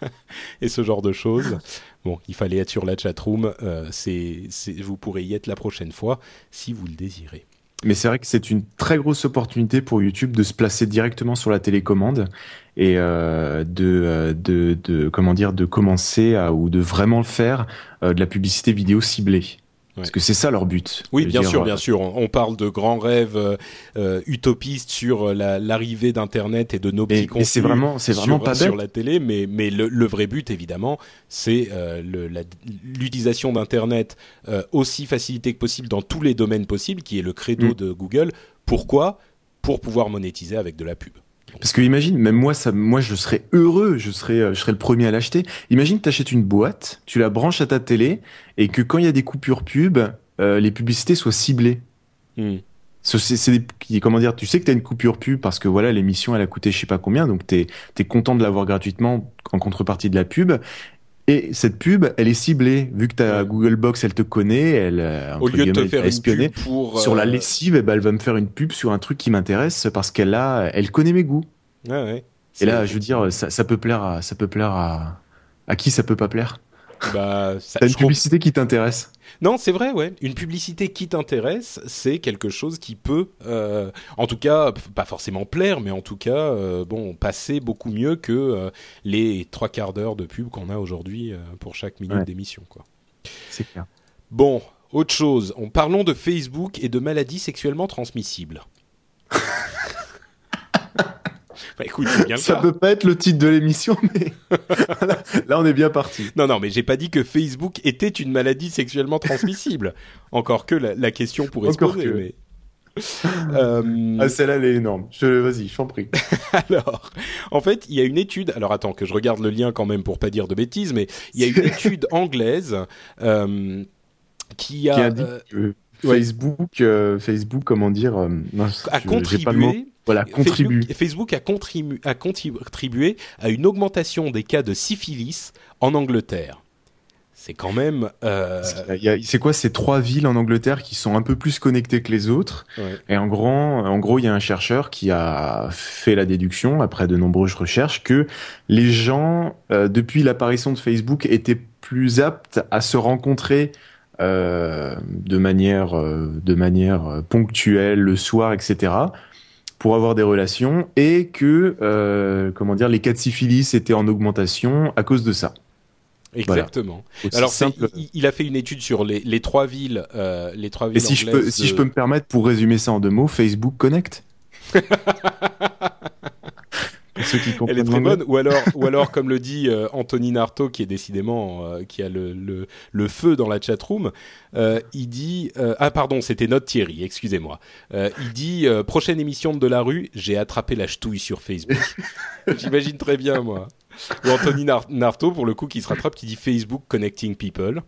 et ce genre de choses. Bon, il fallait être sur la chat room. Euh, c'est, vous pourrez y être la prochaine fois si vous le désirez. Mais c'est vrai que c'est une très grosse opportunité pour YouTube de se placer directement sur la télécommande et euh, de, euh, de, de, comment dire de commencer à, ou de vraiment faire euh, de la publicité vidéo ciblée. Parce que c'est ça leur but. Oui, bien sûr, bien sûr. On, parle de grands rêves euh, utopistes sur l'arrivée d'Internet et de nos petits contenus c'est vraiment, c'est vraiment sur, pas sur la télé. Mais, mais le, le vrai but, évidemment, c'est l'utilisation d'Internet aussi facilitée que possible dans tous les domaines possibles, qui est le credo mm. de Google. Pourquoi? Pour pouvoir monétiser avec de la pub. Parce que imagine, même moi, ça, moi, je serais heureux, je serais, euh, je serais le premier à l'acheter. Imagine, t'achètes une boîte, tu la branches à ta télé, et que quand il y a des coupures pub, euh, les publicités soient ciblées. Hmm. C'est comment dire, tu sais que t'as une coupure pub parce que voilà l'émission elle a coûté je sais pas combien, donc t'es es content de l'avoir gratuitement en contrepartie de la pub. Et cette pub, elle est ciblée, vu que ta Google Box, elle te connaît, elle euh, au lieu de te faire espionner pour sur la euh, lessive, eh ben, elle va me faire une pub sur un truc qui m'intéresse parce qu'elle a, elle connaît mes goûts. Ouais, ouais. Et là, je veux dire, ça, ça peut plaire à, ça peut plaire à, à qui ça peut pas plaire? Bah, T'as une publicité qui t'intéresse Non, c'est vrai, ouais. Une publicité qui t'intéresse, c'est quelque chose qui peut, euh, en tout cas, pas forcément plaire, mais en tout cas, euh, bon, passer beaucoup mieux que euh, les trois quarts d'heure de pub qu'on a aujourd'hui euh, pour chaque minute d'émission, quoi. C'est clair. Bon, autre chose. En parlons de Facebook et de maladies sexuellement transmissibles. Bah, écoute, bien ça peut pas être le titre de l'émission, mais là, on est bien parti. Non, non, mais j'ai pas dit que Facebook était une maladie sexuellement transmissible. Encore que la, question pourrait se poser. Mais... Euh... Ah, celle-là, elle est énorme. Je, vas-y, je t'en prie. alors, en fait, il y a une étude. Alors, attends, que je regarde le lien quand même pour pas dire de bêtises, mais il y a une étude anglaise euh, qui a. Qui a dit euh, Facebook, euh, Facebook, comment dire, non, a contribué voilà, contribue. Facebook, a, contribu a contribué à une augmentation des cas de syphilis en Angleterre. C'est quand même. Euh... C'est quoi ces trois villes en Angleterre qui sont un peu plus connectées que les autres ouais. Et en gros, en gros, il y a un chercheur qui a fait la déduction après de nombreuses recherches que les gens, euh, depuis l'apparition de Facebook, étaient plus aptes à se rencontrer euh, de manière, euh, de manière ponctuelle le soir, etc pour avoir des relations et que euh, comment dire les cas de syphilis étaient en augmentation à cause de ça. Exactement. Alors il, a fait une étude sur les, les trois villes, euh, les trois villes. Et si je peux, si je peux me permettre pour résumer ça en deux mots, Facebook Connect. Elle est très bonne. Ou alors, ou alors, comme le dit euh, Anthony Narto, qui est décidément euh, qui a le, le, le, feu dans la chatroom, euh, il dit euh, ah pardon, c'était notre Thierry, excusez-moi. Il dit prochaine émission de, la rue, j'ai attrapé la ch'touille sur Facebook. J'imagine très bien moi. Ou Anthony Narto, pour le coup, qui se rattrape, qui dit Facebook Connecting People.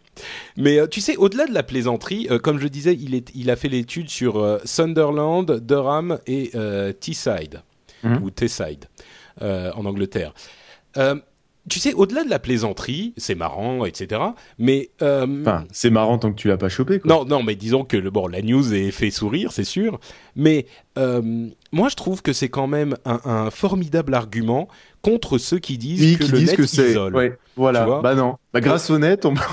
Mais tu sais, au-delà de la plaisanterie, comme je disais, il, est, il a fait l'étude sur Sunderland, Durham et Teesside, mmh. ou Teesside. Euh, en Angleterre. Euh, tu sais, au-delà de la plaisanterie, c'est marrant, etc. Mais euh, enfin, c'est marrant tant que tu l'as pas chopé. Quoi. Non, non, mais disons que le bon, la news est fait sourire, c'est sûr. Mais moi, je trouve que c'est quand même un, un, formidable argument contre ceux qui disent oui, que qui le disent net que c'est. isole. Ouais, voilà. Bah non. Bah, grâce au net, on.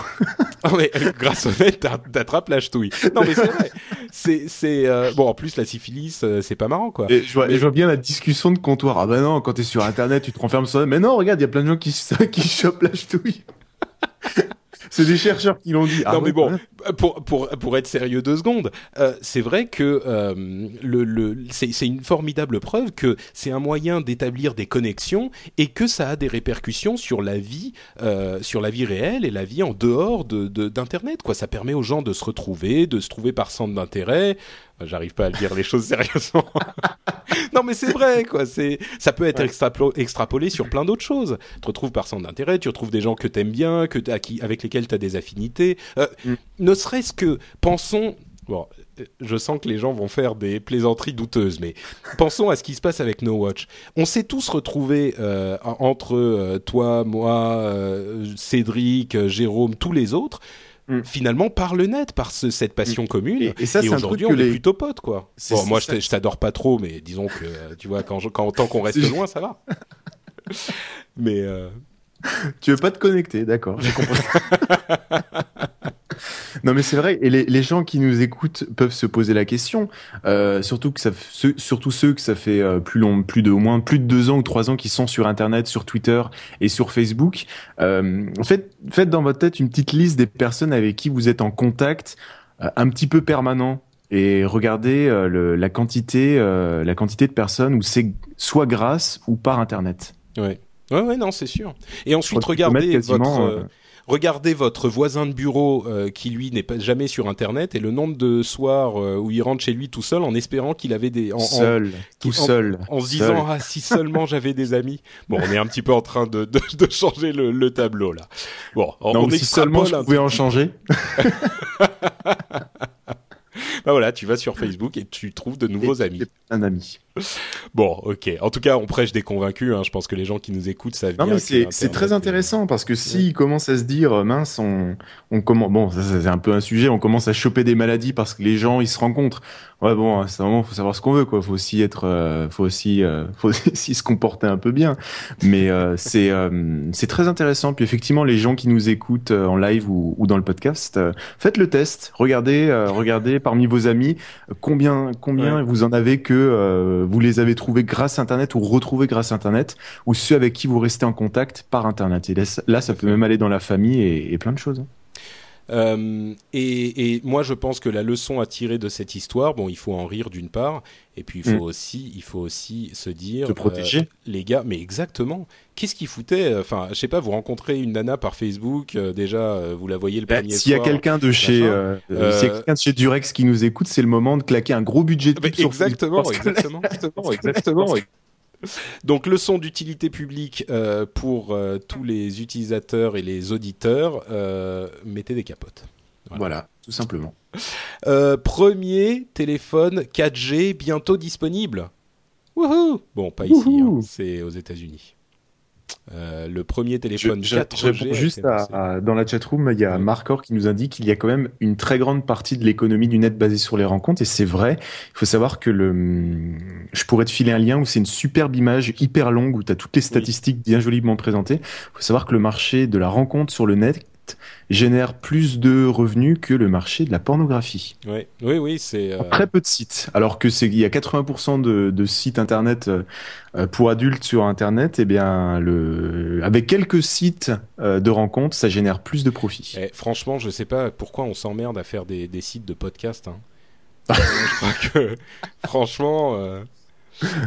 Ah ouais, grâce au net, t'a- t'attrapes la ch'touille. Non, mais c'est vrai. C'est, c'est euh, bon. En plus, la syphilis, euh, c'est pas marrant, quoi. Et je, vois, Mais- et je vois bien la discussion de comptoir. Ah bah non, quand t'es sur internet, tu te renfermes sur Mais non, regarde, il y a plein de gens qui, qui chopent la ch'touille. C'est des chercheurs qui l'ont dit. Ah non mais bon, pour pour pour être sérieux deux secondes, euh, c'est vrai que euh, le le c'est c'est une formidable preuve que c'est un moyen d'établir des connexions et que ça a des répercussions sur la vie euh, sur la vie réelle et la vie en dehors de de- d'internet quoi. Ça permet aux gens de se retrouver, de se trouver par centre d'intérêt. J'arrive pas à dire les choses sérieusement. non mais c'est vrai quoi. C'est ça peut être extrapolé sur plein d'autres choses. Tu te retrouves par centre d'intérêt, tu retrouves des gens que t'aimes bien, que t'as- qui avec lesquels tu as des affinités. Euh, Mm. Ne serait-ce que pensons. Bon, euh, je sens que les gens vont faire des plaisanteries douteuses, mais pensons à ce qui se passe avec No Watch. On s'est tous retrouvés euh, entre euh, toi, moi, Cédric, Jérôme, tous les autres. Mm. Finalement, par le net, par ce- cette passion commune. Et- et ça, un aujourd'hui, on est plutôt potes, quoi. Bon, moi, je t'adore pas trop, mais disons que, euh, tu vois, quand, je- quand tant qu'on reste loin, ça va. mais euh, Tu veux pas te connecter, d'accord, j'ai compris. non mais c'est vrai, et les, gens qui nous écoutent peuvent se poser la question, euh, surtout que ça, ceux, surtout ceux que ça fait euh, plus long, plus de au moins plus de deux ans ou trois ans qui sont sur Internet, sur Twitter et sur Facebook. Euh, faites, faites dans votre tête une petite liste des personnes avec qui vous êtes en contact euh, un petit peu permanent et regardez euh, le, la quantité, euh, la quantité de personnes où c'est soit grâce ou par Internet. ouais. Ouais, ouais, non, c'est sûr. Et ensuite, regardez votre, euh, euh, regardez votre voisin de bureau euh, qui lui n'est pas jamais sur Internet et le nombre de soirs euh, où il rentre chez lui tout seul en espérant qu'il avait des, en, en- seul, tout en- seul. en se seul. disant ah si seulement j'avais des amis. Bon, on est un petit peu en train de, de, de changer le, le tableau là. Bon, on, Non, on si seulement je pouvais en changer. Bah voilà, tu vas sur Facebook et tu trouves de nouveaux amis. Un ami. Bon, ok. En tout cas, on prêche des convaincus. Hein. Je pense que les gens qui nous écoutent savent Non bien. mais c'est très intéressant parce que s'ils commencent à se dire euh, mince on on commence bon c'est un peu un sujet on commence à choper des maladies parce que les gens ils se rencontrent ouais bon c'est vraiment faut savoir ce qu'on veut quoi. Faut aussi être euh, faut aussi euh, faut aussi se comporter un peu bien. Mais euh, c'est euh, c'est très intéressant. Puis effectivement les gens qui nous écoutent euh, en live ou, ou dans le podcast euh, faites le test. Regardez euh, regardez parmi vos amis combien combien Ouais. vous en avez que euh, vous les avez trouvés grâce à internet ou retrouvés grâce à internet ou ceux avec qui vous restez en contact par internet. Et là, ça- là ça peut même aller dans la famille et, et plein de choses Euh, et, et moi, je pense que la leçon à tirer de cette histoire, bon, il faut en rire d'une part, et puis il faut Mm. aussi, il faut aussi se dire, Se protéger. euh, les gars, mais exactement. Qu'est-ce qu'ils foutaient Enfin, je sais pas, vous rencontrez une nana par Facebook, euh, déjà, euh, vous la voyez le Bah, premier S'il y a quelqu'un de chez, euh, Euh, quelqu'un de chez Durex qui nous écoute, c'est le moment de claquer un gros budget de pub sur exactement, exactement, exactement, exactement. Donc leçon d'utilité publique euh, pour euh, tous les utilisateurs et les auditeurs, euh, mettez des capotes. Voilà, tout simplement. Euh, premier téléphone 4G bientôt disponible. Wouhou Bon, pas ici, hein, c'est aux États-Unis. Euh, le premier téléphone je- 4G. je réponds a juste à, à- dans la chatroom, il y a. Marcor qui nous indique qu'il y a quand même une très grande partie de l'économie du net basée sur les rencontres et c'est vrai. Il faut savoir que le, je pourrais te filer un lien où c'est une superbe image hyper longue où tu as toutes les statistiques bien joliment présentées. Il faut savoir que le marché de la rencontre sur le net génère plus de revenus que le marché de la pornographie. Ouais. Oui, oui, c'est. euh, Très peu de sites. Alors que c'est il y a 80% de, de sites internet euh, euh, pour adultes sur internet, et bien le avec quelques sites euh, de rencontres, ça génère plus de profits. eh, franchement, je sais pas pourquoi on s'emmerde à faire des, des sites de podcast. Hein. je crois que, franchement.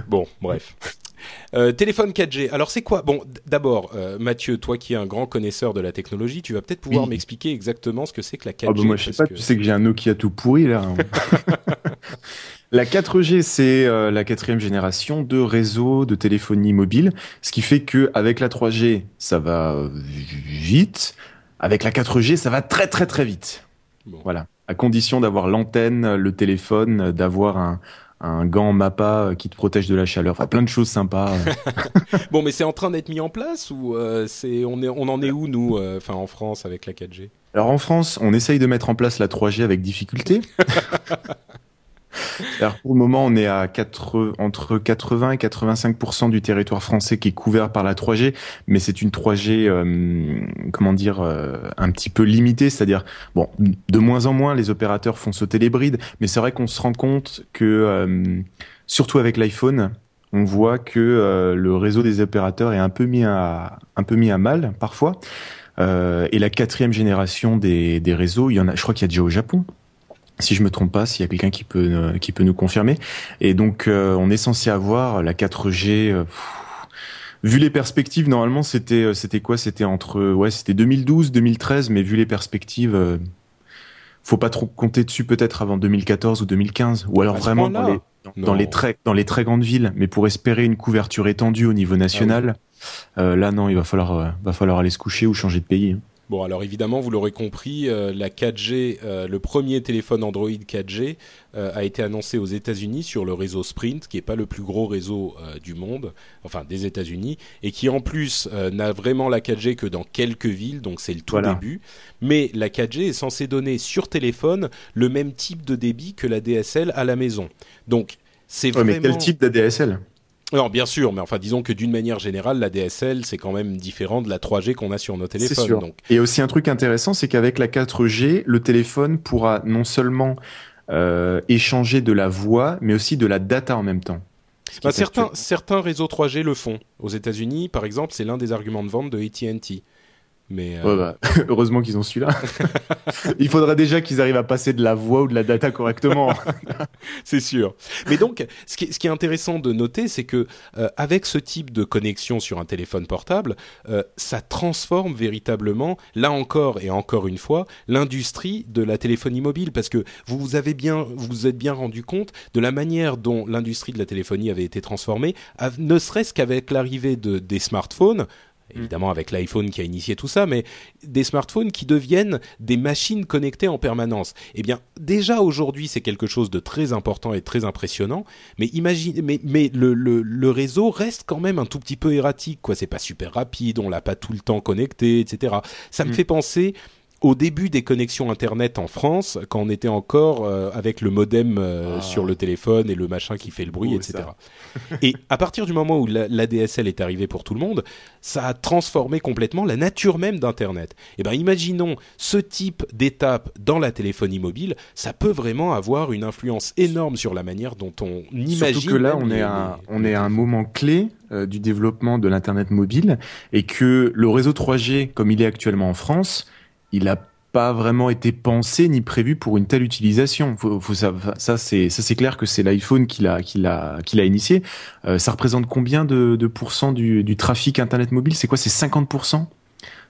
Bon, bref. Euh, téléphone 4G. Alors c'est quoi? Bon, d'abord, euh, Mathieu, toi qui es un grand connaisseur de la technologie, tu vas peut-être pouvoir Oui. m'expliquer exactement ce que c'est que la 4G. Ah bah moi je sais pas, que- tu sais que j'ai un Nokia tout pourri là. la 4G c'est euh, la quatrième génération de réseaux de téléphonie mobile, ce qui fait que avec la 3G ça va vite, avec la 4G ça va très très très vite. Bon. Voilà, à condition d'avoir l'antenne, le téléphone, d'avoir un un gant MAPA qui te protège de la chaleur, enfin plein de choses sympas. Bon, mais c'est en train d'être mis en place ou euh, c'est on est on en est où nous, euh, enfin en France avec la 4G Alors en France, on essaye de mettre en place la 3G avec difficulté. Alors, pour le moment, on est à 4, entre 80 et 85 du territoire français qui est couvert par la 3G, mais c'est une 3G, euh, comment dire, euh, un petit peu limitée, c'est-à-dire, bon, de moins en moins, les opérateurs font sauter les brides, mais c'est vrai qu'on se rend compte que, euh, surtout avec l'iPhone, on voit que le réseau des opérateurs est un peu mis à, un peu mis à mal parfois. et la quatrième génération des, des réseaux, il y en a, je crois qu'il y a déjà au Japon si je me trompe pas, s'il y a quelqu'un qui peut euh, qui peut nous confirmer. Et donc euh, on est censé avoir la 4G. Euh, vu les perspectives, normalement c'était c'était quoi? C'était entre ouais c'était 2012, 2013, mais vu les perspectives, faut pas trop compter dessus peut-être avant 2014 ou 2015, ou alors vraiment dans les dans les très dans les très grandes villes. Mais pour espérer une couverture étendue au niveau national, ah là non, il va falloir va falloir aller se coucher ou changer de pays. Hein. Bon, alors évidemment, vous l'aurez compris, euh, la 4G, euh, le premier téléphone Android 4G euh, a été annoncé aux États-Unis sur le réseau Sprint, qui n'est pas le plus gros réseau du monde, enfin des États-Unis, et qui en plus n'a vraiment la 4G que dans quelques villes, donc c'est le tout début. Mais la 4G est censée donner sur téléphone le même type de débit que la DSL à la maison. Donc c'est vraiment. Mais quel type d'ADSL non, bien sûr, mais enfin, disons que d'une manière générale, la DSL, c'est quand même différent de la 3G qu'on a sur nos téléphones. Sûr. Donc. Et aussi un truc intéressant, c'est qu'avec la 4G, le téléphone pourra non seulement euh, échanger de la voix, mais aussi de la data en même temps. Bah, certains, certains réseaux 3G le font. Aux États-Unis, par exemple, c'est l'un des arguments de vente de AT&T. Mais euh, bah, heureusement qu'ils ont celui-là. Il faudrait déjà qu'ils arrivent à passer de la voix ou de la data correctement. c'est sûr. Mais donc, ce qui, est, intéressant de noter, c'est que euh, avec ce type de connexion sur un téléphone portable, euh, ça transforme véritablement, là encore et encore une fois, l'industrie de la téléphonie mobile, parce que vous vous avez bien, vous vous êtes bien rendu compte de la manière dont l'industrie de la téléphonie avait été transformée, ne serait-ce qu'avec l'arrivée de, des smartphones. Mm. évidemment avec l'iPhone qui a initié tout ça, mais des smartphones qui deviennent des machines connectées en permanence. Eh bien, déjà aujourd'hui, c'est quelque chose de très important et très impressionnant, mais imagine, mais, mais le, le, le, réseau reste quand même un tout petit peu erratique, quoi. C'est pas super rapide, on l'a pas tout le temps connecté, etc. Ça me mm. fait penser au début des connexions internet en France, quand on était encore euh, avec le modem euh, ah. sur le téléphone et le machin qui fait le bruit, etc. et à partir du moment où l'ADSL est arrivé pour tout le monde, ça a transformé complètement la nature même d'Internet. Et eh ben, imaginons ce type d'étape dans la téléphonie mobile, ça peut vraiment avoir une influence énorme sur la manière dont on imagine. Surtout que là, on est à, on est à un moment clé euh, du développement de l'internet mobile et que le réseau 3G, comme il est actuellement en France il n'a pas vraiment été pensé ni prévu pour une telle utilisation. ça, c'est clair que c'est l'iPhone qui l'a initié. Euh, ça représente combien de, de pourcents du, trafic internet mobile? C'est quoi C'est 50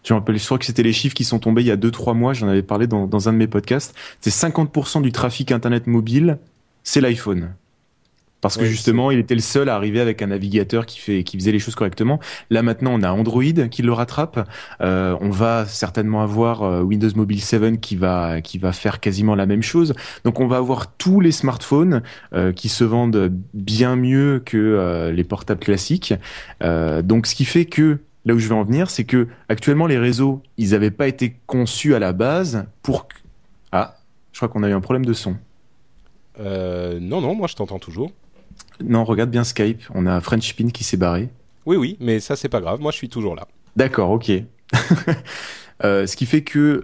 je me rappelle, je crois que c'était les chiffres qui sont tombés il y a 2-3 mois, j'en avais parlé dans un de mes podcasts. C'est 50% du trafic Internet mobile, c'est l'iPhone parce que justement, il était le seul à arriver avec un navigateur qui fait, qui faisait les choses correctement. Là maintenant, on a Android qui le rattrape. Euh, on va certainement avoir euh, Windows Mobile 7 qui va, qui va faire quasiment la même chose. Donc, on va avoir tous les smartphones euh, qui se vendent bien mieux que les portables classiques. donc, ce qui fait que là où je vais en venir, c'est que actuellement les réseaux, ils n'avaient pas été conçus à la base pour. Ah, je crois qu'on a eu un problème de son. non, non, moi je t'entends toujours. Non, regarde bien Skype. On a French Pin qui s'est barré. Oui, oui, mais ça c'est pas grave. Moi, je suis toujours là. D'accord, ok. Euh, ce qui fait que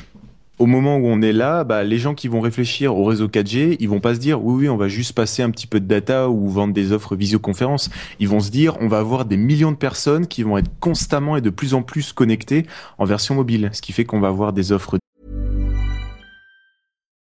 au moment où on est là, bah, les gens qui vont réfléchir au réseau 4G, ils vont pas se dire oui, oui, on va juste passer un petit peu de data ou vendre des offres visioconférence. Ils vont se dire on va avoir des millions de personnes qui vont être constamment et de plus en plus connectées en version mobile, ce qui fait qu'on va avoir des offres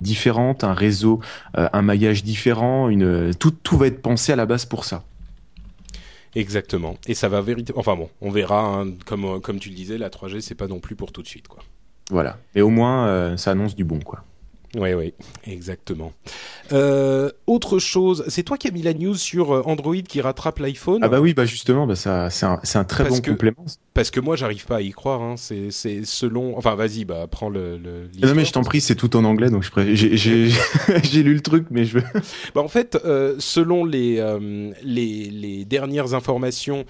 Différente, un réseau, euh, un maillage différent, une, tout, tout va être pensé à la base pour ça. Exactement. Et ça va véritablement. Enfin bon, on verra. hein, comme comme tu le disais, la 3G c'est pas non plus pour tout de suite, quoi. Voilà. Et au moins, euh, ça annonce du bon, quoi. Oui, oui, exactement. Euh, autre chose, c'est toi qui as mis la news sur euh, Android qui rattrape l'iPhone Ah bah oui, bah justement, bah ça, c'est un, très Parce bon que- complément. Parce que moi, j'arrive pas à y croire. Hein. C'est, selon. Enfin, vas-y, bah prends le. le Ah Non mais je t'en prie, c'est tout en anglais, donc je pré- j'ai, lu le truc, mais je veux. Bah, en fait, euh, selon les, euh, les les dernières informations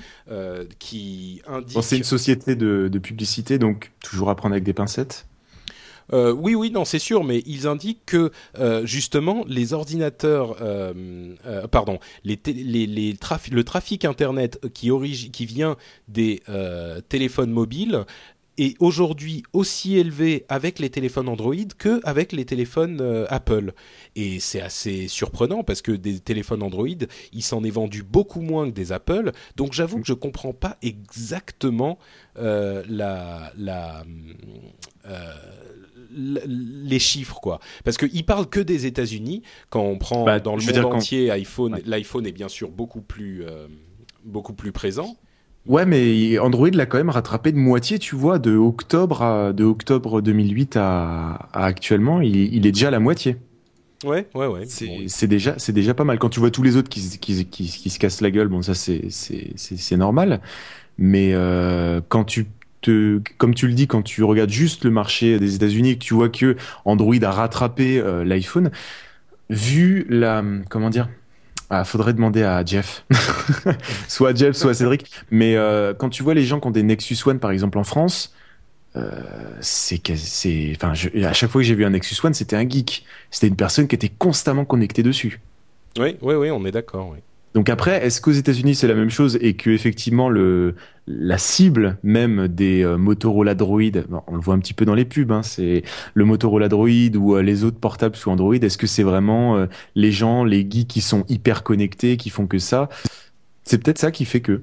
qui indiquent. Bon, c'est une société de, de publicité, donc toujours à prendre avec des pincettes. Euh, oui, oui, non, c'est sûr, mais ils indiquent que euh, justement les ordinateurs, euh, pardon, les, le trafic internet qui, vient des téléphones mobiles est aujourd'hui aussi élevé avec les téléphones Android que avec les téléphones Apple. Et c'est assez surprenant parce que des téléphones Android, il s'en est vendu beaucoup moins que des Apple. Donc j'avoue que je comprends pas exactement la, les chiffres quoi parce qu'ils parlent que des États-Unis quand on prend Bah, dans le monde entier iPhone Ouais. l'iPhone est bien sûr beaucoup plus euh, beaucoup plus présent Ouais, mais Android l'a quand même rattrapé de moitié, tu vois, de octobre à, de octobre 2008 à, à actuellement, il, il est déjà à la moitié. ouais ouais ouais C'est Bon, déjà, c'est déjà pas mal. Quand tu vois tous les autres qui, se- qui, qui, se- qui se cassent la gueule, bon, ça c'est, c'est, c'est, c'est normal. Mais euh, quand tu comme tu le dis, quand tu regardes juste le marché des États-Unis, que tu vois que Android a rattrapé euh, l'iPhone, vu la, comment dire, ah, faudrait demander à Jeff, soit à Jeff, soit à Cédric. Mais euh, quand tu vois les gens qui ont des Nexus One, par exemple en France, euh, c'est à chaque fois que j'ai vu un Nexus One c'était un geek c'était une personne qui était constamment connectée dessus oui oui oui on est d'accord oui. Donc après est-ce qu'aux États-Unis c'est la même chose et que effectivement le la cible même des euh, Motorola Droid on le voit un petit peu dans les pubs hein, c'est le Motorola Droid ou euh, les autres portables sous Android est-ce que c'est vraiment euh, les gens les geeks qui sont hyper connectés qui font que ça? C'est peut-être ça qui fait que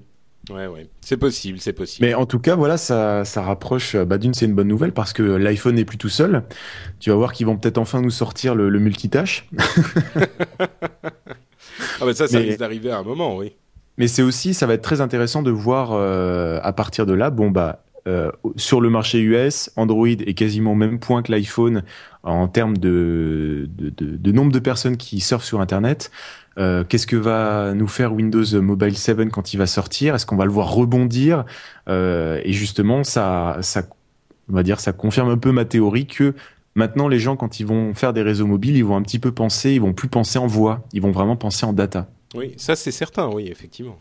ouais ouais c'est possible c'est possible mais en tout cas, voilà, ça, ça rapproche. Bah, d'une, c'est une bonne nouvelle parce que l'iPhone n'est plus tout seul. Tu vas voir qu'ils vont peut-être enfin nous sortir le, le multitâche. ah ça ça mais- risque d'arriver à un moment oui. Mais c'est aussi, ça va être très intéressant de voir euh, à partir de là, bon bah, euh, sur le marché US, Android est quasiment au même point que l'iPhone en termes de, de, de, de nombre de personnes qui surfent sur Internet. Euh, Qu'est-ce que va nous faire Windows Mobile 7 quand il va sortir? Est-ce qu'on va le voir rebondir? Et justement, ça, ça, on va dire, ça confirme un peu ma théorie que maintenant les gens, quand ils vont faire des réseaux mobiles, ils vont un petit peu penser, ils vont plus penser en voix, ils vont vraiment penser en data. oui ça c'est certain oui effectivement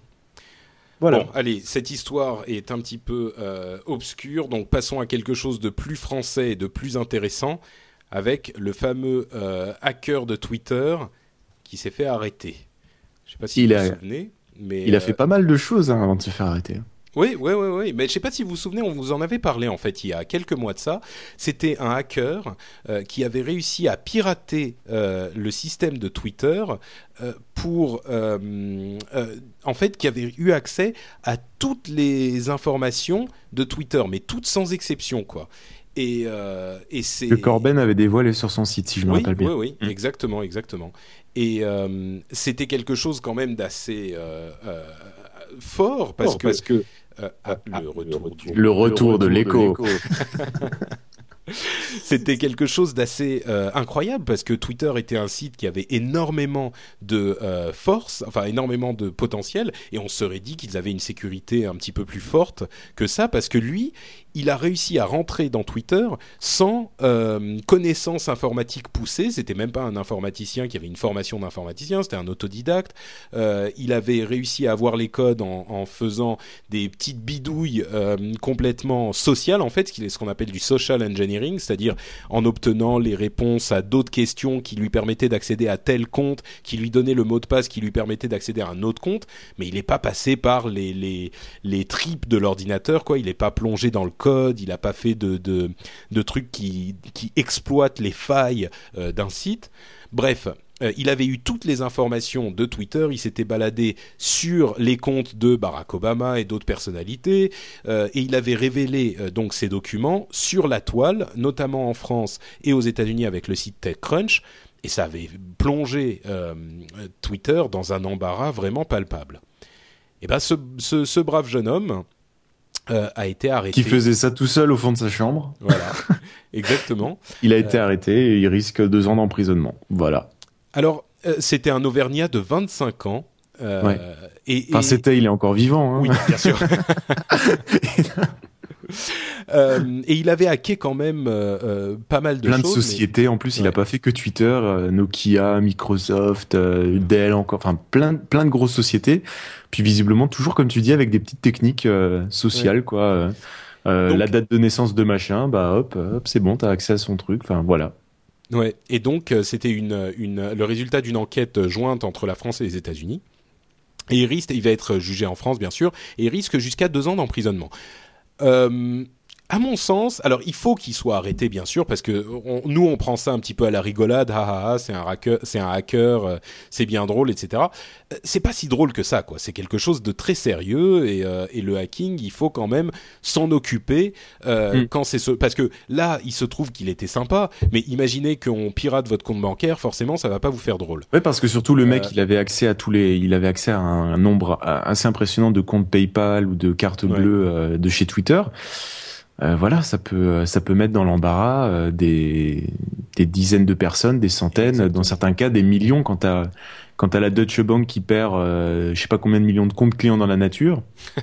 Voilà. Bon, allez, cette histoire est un petit peu euh, obscure, donc passons à quelque chose de plus français et de plus intéressant avec le fameux euh, hacker de Twitter qui s'est fait arrêter. Je sais pas si Il vous a- vous souvenez, mais Il a euh, fait pas mal de choses hein, avant de se faire arrêter. Oui, oui, oui, oui. Mais je sais pas si vous vous souvenez, on vous en avait parlé en fait il y a quelques mois de ça. C'était un hacker euh, qui avait réussi à pirater euh, le système de Twitter euh, pour, en fait, qui avait eu accès à toutes les informations de Twitter, mais toutes sans exception, quoi. Et, euh, et c'est Que Corben avait dévoilé sur son site, si je me oui, rappelle bien. Oui, oui, Mm. exactement, exactement. Et euh, c'était quelque chose quand même d'assez euh, fort parce que, que euh, ah, le retour du- le retour de l'écho. c'était quelque chose d'assez euh, incroyable parce que Twitter était un site qui avait énormément de euh, force, enfin énormément de potentiel, et on se serait dit qu'ils avaient une sécurité un petit peu plus forte que ça parce que lui, il a réussi à rentrer dans Twitter sans euh, connaissance informatique poussée. C'était même pas un informaticien qui avait une formation d'informaticien, c'était un autodidacte. Euh, il avait réussi à avoir les codes en, faisant des petites bidouilles euh, complètement sociales, en fait, ce est- qu'on appelle du social engineering, c'est-à-dire en obtenant les réponses à d'autres questions qui lui permettaient d'accéder à tel compte, qui lui donnait le mot de passe qui lui permettait d'accéder à un autre compte, mais il n'est pas passé par les, les, tripes de l'ordinateur, quoi. Il n'est pas plongé dans le il n'a pas fait de, trucs qui, exploitent les failles euh, d'un site. Bref, euh, il avait eu toutes les informations de Twitter, il s'était baladé sur les comptes de Barack Obama et d'autres personnalités, euh, et il avait révélé euh, donc ces documents sur la toile, notamment en France et aux États-Unis avec le site TechCrunch, et ça avait plongé Twitter dans un embarras vraiment palpable. Et ce, ce brave jeune homme a été arrêté. Qui faisait ça tout seul au fond de sa chambre. Voilà, exactement. il a été arrêté et il risque deux ans d'emprisonnement. Voilà. Alors, euh, c'était un Auvergnat de 25 ans. Euh, et, Enfin, c'était, il est encore vivant. Hein. Oui, bien sûr. Euh, et il avait hacké quand même pas mal de plein choses. Plein de sociétés. En plus, il n'a pas fait que Twitter, Nokia, Microsoft, Dell, encore, enfin plein, plein de grosses sociétés. Puis visiblement, toujours comme tu dis, avec des petites techniques sociales, quoi. la date de naissance de machin, bah hop, hop, c'est bon, t'as accès à son truc. Enfin voilà. Ouais, et donc euh, c'était une, une, le résultat d'une enquête jointe entre la France et les États-Unis. Et il risque, il va être jugé en France bien sûr, et il risque jusqu'à deux ans d'emprisonnement. Euh, à mon sens, alors il faut qu'il soit arrêté bien sûr parce que nous on prend ça un petit peu à la rigolade, ah ah ah, c'est un hacker, c'est un hacker, euh, c'est bien drôle, etc. Euh, c'est pas si drôle que ça quoi. C'est quelque chose de très sérieux et, euh, et le hacking, il faut quand même s'en occuper mm. quand c'est ce parce que là il se trouve qu'il était sympa, mais imaginez qu'on pirate votre compte bancaire, forcément ça va pas vous faire drôle. Oui parce que surtout le mec il avait accès à tous les, il avait accès à un nombre assez impressionnant de comptes PayPal ou de cartes bleues de chez Twitter. Euh, voilà, ça peut euh, ça peut mettre dans l'embarras euh, des des dizaines de personnes, des centaines, dans certains cas des millions quand t'as quand t'as la Deutsche Bank qui perd je sais pas combien de millions de comptes clients dans la nature.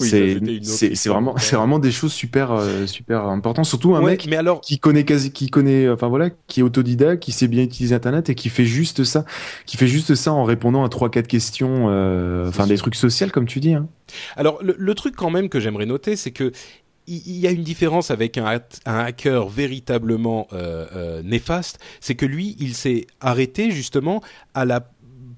oui, c'est vraiment c'est vraiment des choses super super importantes surtout un mec mais alors... qui connaît quasi qui connaît enfin voilà qui est autodidacte qui sait bien utiliser internet et qui fait juste ça qui fait juste ça en répondant à trois quatre questions enfin des trucs sociaux comme tu dis hein. alors le, le, truc quand même que j'aimerais noter c'est que il y a une différence avec un, hacker véritablement euh, euh, néfaste, c'est que lui, il s'est arrêté justement à la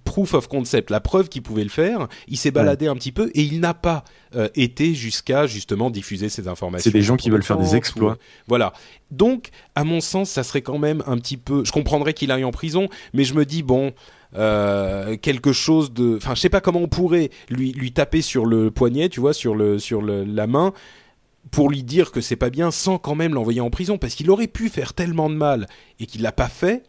proof of concept, la preuve qu'il pouvait le faire. Il s'est baladé un petit peu et il n'a pas euh, été jusqu'à justement diffuser ces informations. C'est des gens qui veulent faire des exploits. voilà. Donc, à mon sens, ça serait quand même un petit peu. Je comprendrais qu'il aille en prison, mais je me dis bon. quelque chose de enfin je sais pas comment on pourrait lui lui taper sur le poignet tu vois sur le sur le, la main pour lui dire que c'est pas bien sans quand même l'envoyer en prison parce qu'il aurait pu faire tellement de mal et qu'il l'a pas fait.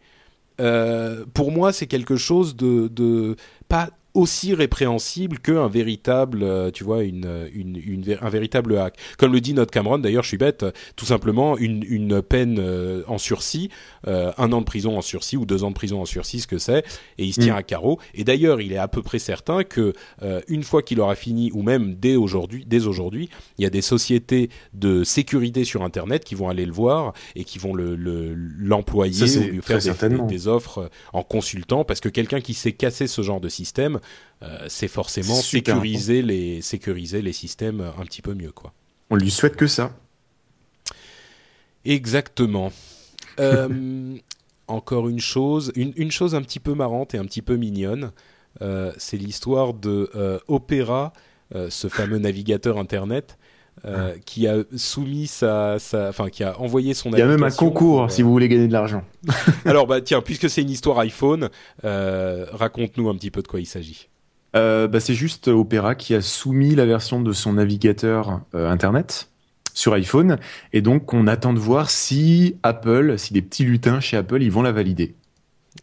Euh, pour moi, c'est quelque chose de, de pas aussi répréhensible qu'un véritable, euh, tu vois, une, une, une, un véritable hack. Comme le dit notre Cameron, d'ailleurs, je suis bête, tout simplement une, une peine euh, en sursis, euh, un an de prison en sursis ou deux ans de prison en sursis, ce que c'est, et il se tient mm. à carreau. Et d'ailleurs, il est à peu près certain que une fois qu'il aura fini, ou même dès aujourd'hui, dès aujourd'hui, il y a des sociétés de sécurité sur Internet qui vont aller le voir et qui vont le l'employer ou lui faire des, des, offres en consultant, parce que quelqu'un qui sait casser ce genre de système euh, c'est forcément sécuriser les, sécuriser les systèmes un petit peu mieux. Quoi. On lui souhaite que ça. Exactement. Euh, encore une chose, une, chose un petit peu marrante et un petit peu mignonne, euh, c'est l'histoire de Opera, ce fameux navigateur internet. Ah. qui a soumis sa, enfin qui a envoyé son. Il y a même un concours si vous voulez gagner de l'argent. Alors bah tiens, puisque c'est une histoire iPhone, raconte-nous un petit peu de quoi il s'agit euh, bah, C'est juste Opera qui a soumis la version de son navigateur euh, Internet sur iPhone. Et donc, on attend de voir si Apple, si des petits lutins chez Apple, ils vont la valider.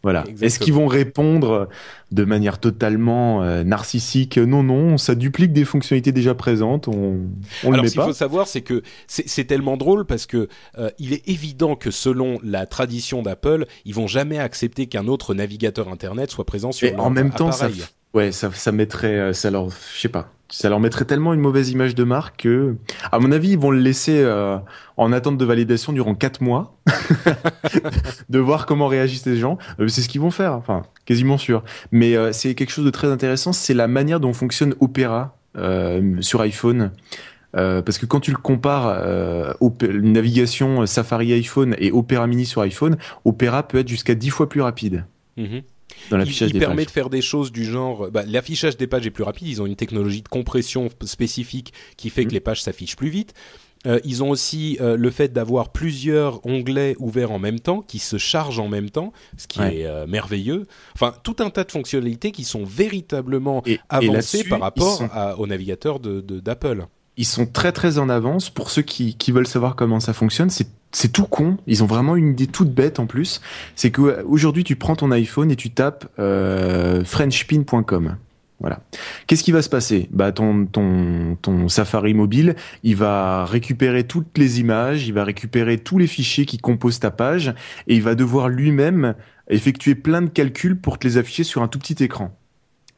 Voilà. Est-ce qu'ils vont répondre de manière totalement euh, narcissique? Non, non, ça duplique des fonctionnalités déjà présentes. On, on Alors, le ce qu'il faut savoir, c'est que c'est tellement drôle parce que euh, il est évident que selon la tradition d'Apple, ils vont jamais accepter qu'un autre navigateur Internet soit présent sur leur En même temps, ça, Ouais, ça, ça mettrait, euh, ça leur, je sais pas, ça leur mettrait tellement une mauvaise image de marque que, à mon avis, ils vont le laisser euh, en attente de validation durant quatre mois, de voir comment réagissent les gens. Euh, c'est ce qu'ils vont faire, enfin, quasiment sûr. Mais c'est quelque chose de très intéressant, c'est la manière dont fonctionne Opera sur iPhone. parce que quand tu le compares, navigation Safari iPhone et Opera Mini sur iPhone, Opera peut être jusqu'à dix fois plus rapide. Mm il, permet de faire des choses du genre. Bah, l'affichage des pages est plus rapide. Ils ont une technologie de compression spécifique qui fait que mm. les pages s'affichent plus vite. Euh, ils ont aussi euh, le fait d'avoir plusieurs onglets ouverts en même temps, qui se chargent en même temps, ce qui Ouais. est euh, merveilleux. Enfin, tout un tas de fonctionnalités qui sont véritablement Et- avancées par rapport sont- à- au navigateur de- de- d'Apple. Ils sont très très en avance. Pour ceux qui, qui veulent savoir comment ça fonctionne, c'est c'est tout con. Ils ont vraiment une idée toute bête en plus. C'est que euh, aujourd'hui, tu prends ton iPhone et tu tapes euh, frenchpin.com. Voilà. Qu'est-ce qui va se passer? Bah ton ton ton Safari mobile, il va récupérer toutes les images, il va récupérer tous les fichiers qui composent ta page et il va devoir lui-même effectuer plein de calculs pour te les afficher sur un tout petit écran.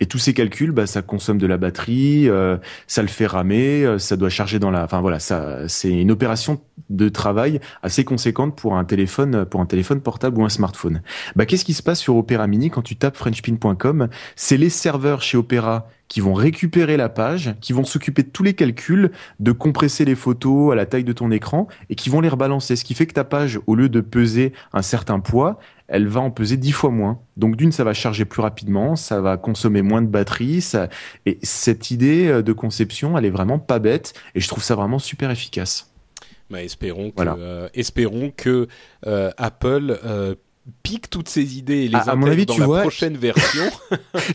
Et tous ces calculs, bah, ça consomme de la batterie, euh, ça le fait ramer, euh, ça doit charger dans la. Enfin voilà, ça, c'est une opération de travail assez conséquente pour un téléphone, pour un téléphone portable ou un smartphone. Bah, qu'est-ce qui se passe sur Opera Mini quand tu tapes FrenchPin.com C'est les serveurs chez Opera qui vont récupérer la page, qui vont s'occuper de tous les calculs, de compresser les photos à la taille de ton écran et qui vont les rebalancer. Ce qui fait que ta page, au lieu de peser un certain poids, elle va en peser dix fois moins. Donc d'une, ça va charger plus rapidement, ça va consommer moins de batterie. Ça... Et cette idée euh, de conception, elle est vraiment pas bête et je trouve ça vraiment super efficace. Bah, espérons que, Voilà. euh, espérons que euh, Apple euh, pique toutes ces idées et les À- à mon intègre avis, dans tu la vois- prochaine version.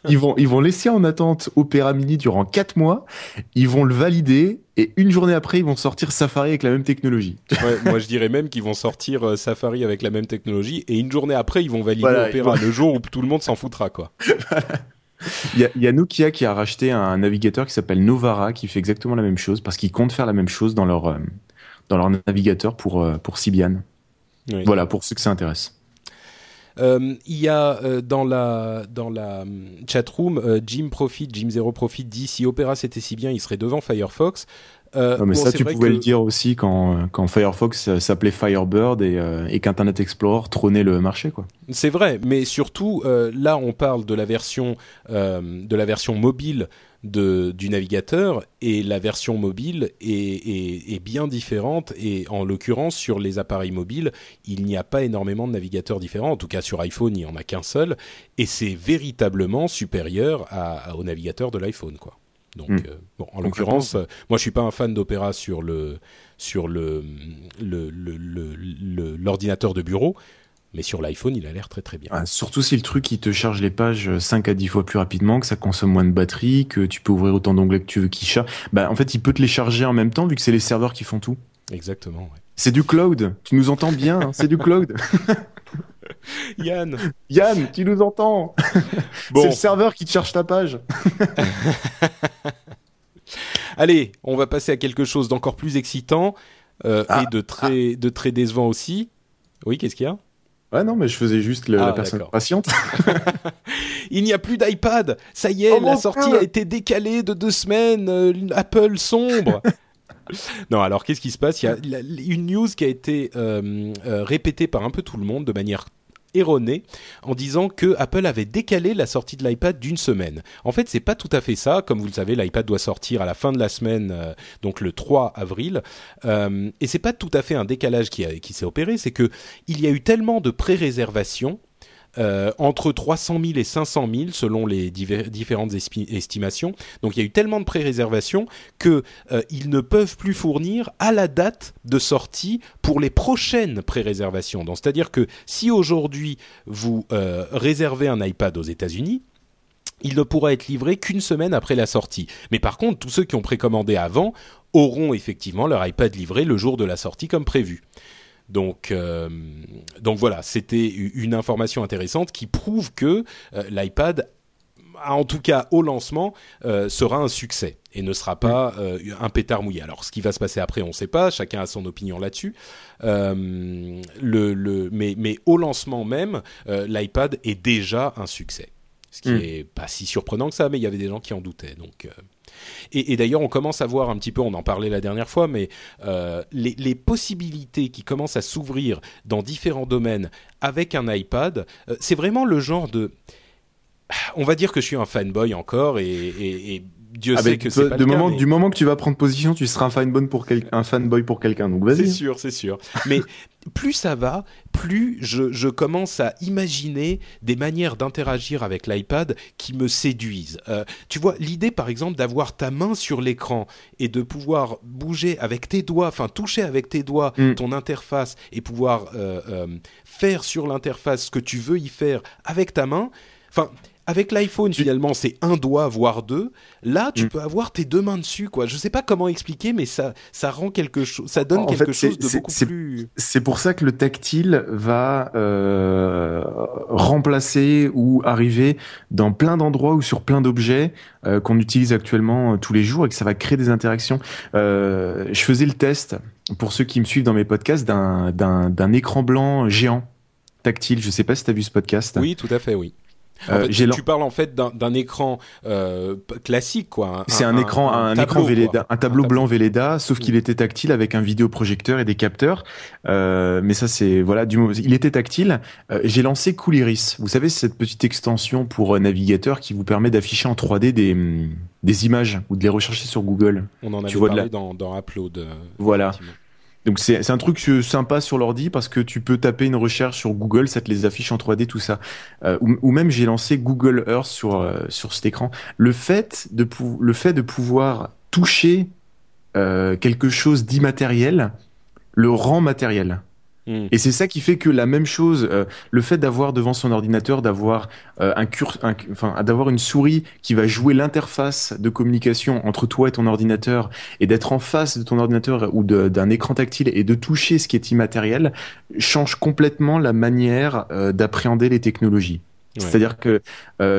Ils vont, ils vont laisser en attente Opera Mini durant quatre mois, ils vont le valider et une journée après, ils vont sortir Safari avec la même technologie. Ouais, moi, je dirais même qu'ils vont sortir euh, Safari avec la même technologie et une journée après, ils vont valider Voilà, Opera, le jour où tout le monde s'en foutra, quoi. Il y a, il y a Nokia qui a racheté un navigateur qui s'appelle Novara qui fait exactement la même chose parce qu'ils comptent faire la même chose dans leur, euh, dans leur navigateur pour, euh, pour Symbian. Oui. Voilà, pour ceux que ça intéresse. Euh, il y a euh, dans la dans la hum, chatroom euh, Jim Profit, Jim Zero Profit dit si Opera c'était si bien, il serait devant Firefox. Euh, Non, mais bon, ça, tu pouvais que- le dire aussi quand, euh, quand Firefox euh, s'appelait Firebird et, euh, et qu'Internet Explorer trônait le marché, quoi. C'est vrai, mais surtout euh, là, on parle de la version euh, de la version mobile de, du navigateur et la version mobile est, est, est bien différente. Et en l'occurrence, sur les appareils mobiles, il n'y a pas énormément de navigateurs différents. En tout cas, sur iPhone, il n'y en a qu'un seul, et c'est véritablement supérieur à, à- au navigateur de l'iPhone, quoi. Donc, Mm. euh, bon, en l'occurrence, euh, moi, je suis pas un fan d'Opera sur le sur le le- le- le- le- l'ordinateur de bureau. Mais sur l'iPhone, il a l'air très très bien. Ah, surtout si le truc il te charge les pages 5 à 10 fois plus rapidement, que ça consomme moins de batterie, que tu peux ouvrir autant d'onglets que tu veux qui charge. Bah, en fait, il peut te les charger en même temps vu que c'est les serveurs qui font tout. Exactement. ouais. C'est du cloud. Tu nous entends bien, hein, c'est du cloud. Yann. Yann, tu nous entends Bon, C'est le serveur qui te charge ta page. allez, on va passer à quelque chose d'encore plus excitant euh, Ah, et de très de très décevant aussi. Oui, qu'est-ce qu'il y a? Ouais, non, mais je faisais juste le- Ah, la personne patiente. Il n'y a plus d'iPad. Ça y est, Oh, la sortie a été décalée de deux semaines. euh, Apple sombre. non, alors qu'est-ce qui se passe? Il y a la- une news qui a été euh, euh, répétée par un peu tout le monde de manière erronée en disant que Apple avait décalé la sortie de l'iPad d'une semaine. En fait, c'est pas tout à fait ça. Comme vous le savez, l'iPad doit sortir à la fin de la semaine, euh, donc le 3 avril. Euh, et c'est pas tout à fait un décalage qui, a- qui s'est opéré, c'est que il y a eu tellement de pré-réservations euh, entre 300 000 et 500 000 selon les différentes estimations. Donc il y a eu tellement de pré-réservations que euh, ne peuvent plus fournir à la date de sortie pour les prochaines pré-réservations. C'est-à-dire que si aujourd'hui vous euh, réservez un iPad aux États-Unis, il ne pourra être livré qu'une semaine après la sortie. Mais par contre, tous ceux qui ont précommandé avant auront effectivement leur iPad livré le jour de la sortie comme prévu. Donc, euh, donc voilà, c'était une information intéressante qui prouve que euh, l'iPad, en tout cas au lancement, euh, sera un succès et ne sera pas un pétard mouillé. Alors, ce qui va se passer après, on ne sait pas. Chacun a son opinion là-dessus. Le, le, mais, mais au lancement même, l'iPad est déjà un succès. Ce qui Mm. est pas si surprenant que ça, mais il y avait des gens qui en doutaient. Donc, et, d'ailleurs, on commence à voir un petit peu, on en parlait la dernière fois, mais euh, les, possibilités qui commencent à s'ouvrir dans différents domaines avec un iPad, euh, c'est vraiment le genre de... On va dire que je suis un fanboy encore et Dieu Ah, sait que c'est pas du le cas, moment, mais- du moment que tu vas prendre position, tu seras un fanboy pour, quel- un fanboy pour quelqu'un. Donc C'est vas-y. sûr, c'est sûr. Mais plus ça va, plus je, je commence à imaginer des manières d'interagir avec l'iPad qui me séduisent. Euh, tu vois, l'idée par exemple d'avoir ta main sur l'écran et de pouvoir bouger avec tes doigts, enfin toucher avec tes doigts Mm. ton interface et pouvoir euh, euh, faire sur l'interface ce que tu veux y faire avec ta main. Enfin, avec l'iPhone, finalement, c'est un doigt, voire deux. Là, tu Mm. peux avoir tes deux mains dessus, quoi. Je sais pas comment expliquer, mais ça, ça rend quelque chose, ça donne En quelque fait, chose de beaucoup plus. C'est pour ça que le tactile va euh, remplacer ou arriver dans plein d'endroits ou sur plein d'objets euh, qu'on utilise actuellement euh, tous les jours et que ça va créer des interactions. Euh, je faisais le test, pour ceux qui me suivent dans mes podcasts, d'un écran blanc géant tactile. Je sais pas si tu as vu ce podcast. Oui, tout à fait, oui. En Euh, fait, tu, parles en fait d'un écran euh, classique, quoi. C'est un, écran, un, tableau, écran quoi. Velleda, un tableau Un blanc Velleda, sauf Mm. qu'il était tactile avec un vidéoprojecteur et des capteurs. Euh, mais ça, c'est voilà, du il était tactile. J'ai lancé Cooliris. Vous savez, c'est cette petite extension pour navigateur qui vous permet d'afficher en 3D des hum, des images ou de les rechercher sur Google. On en avait Tu vois de parlé la- dans, dans Upload. Voilà. Donc c'est un truc euh, sympa sur l'ordi parce que tu peux taper une recherche sur Google, ça te les affiche en 3D tout ça. Euh, ou, même j'ai lancé Google Earth sur euh, sur cet écran. Le fait de pouvoir toucher quelque chose d'immatériel le rend matériel. Mm. Et c'est ça qui fait que la même chose, euh, le fait d'avoir devant son ordinateur, d'avoir euh, un cur, un- enfin d'avoir une souris qui va jouer l'interface de communication entre toi et ton ordinateur, et d'être en face de ton ordinateur ou d'un écran tactile et de toucher ce qui est immatériel, change complètement la manière euh, d'appréhender les technologies. Ouais. C'est-à-dire que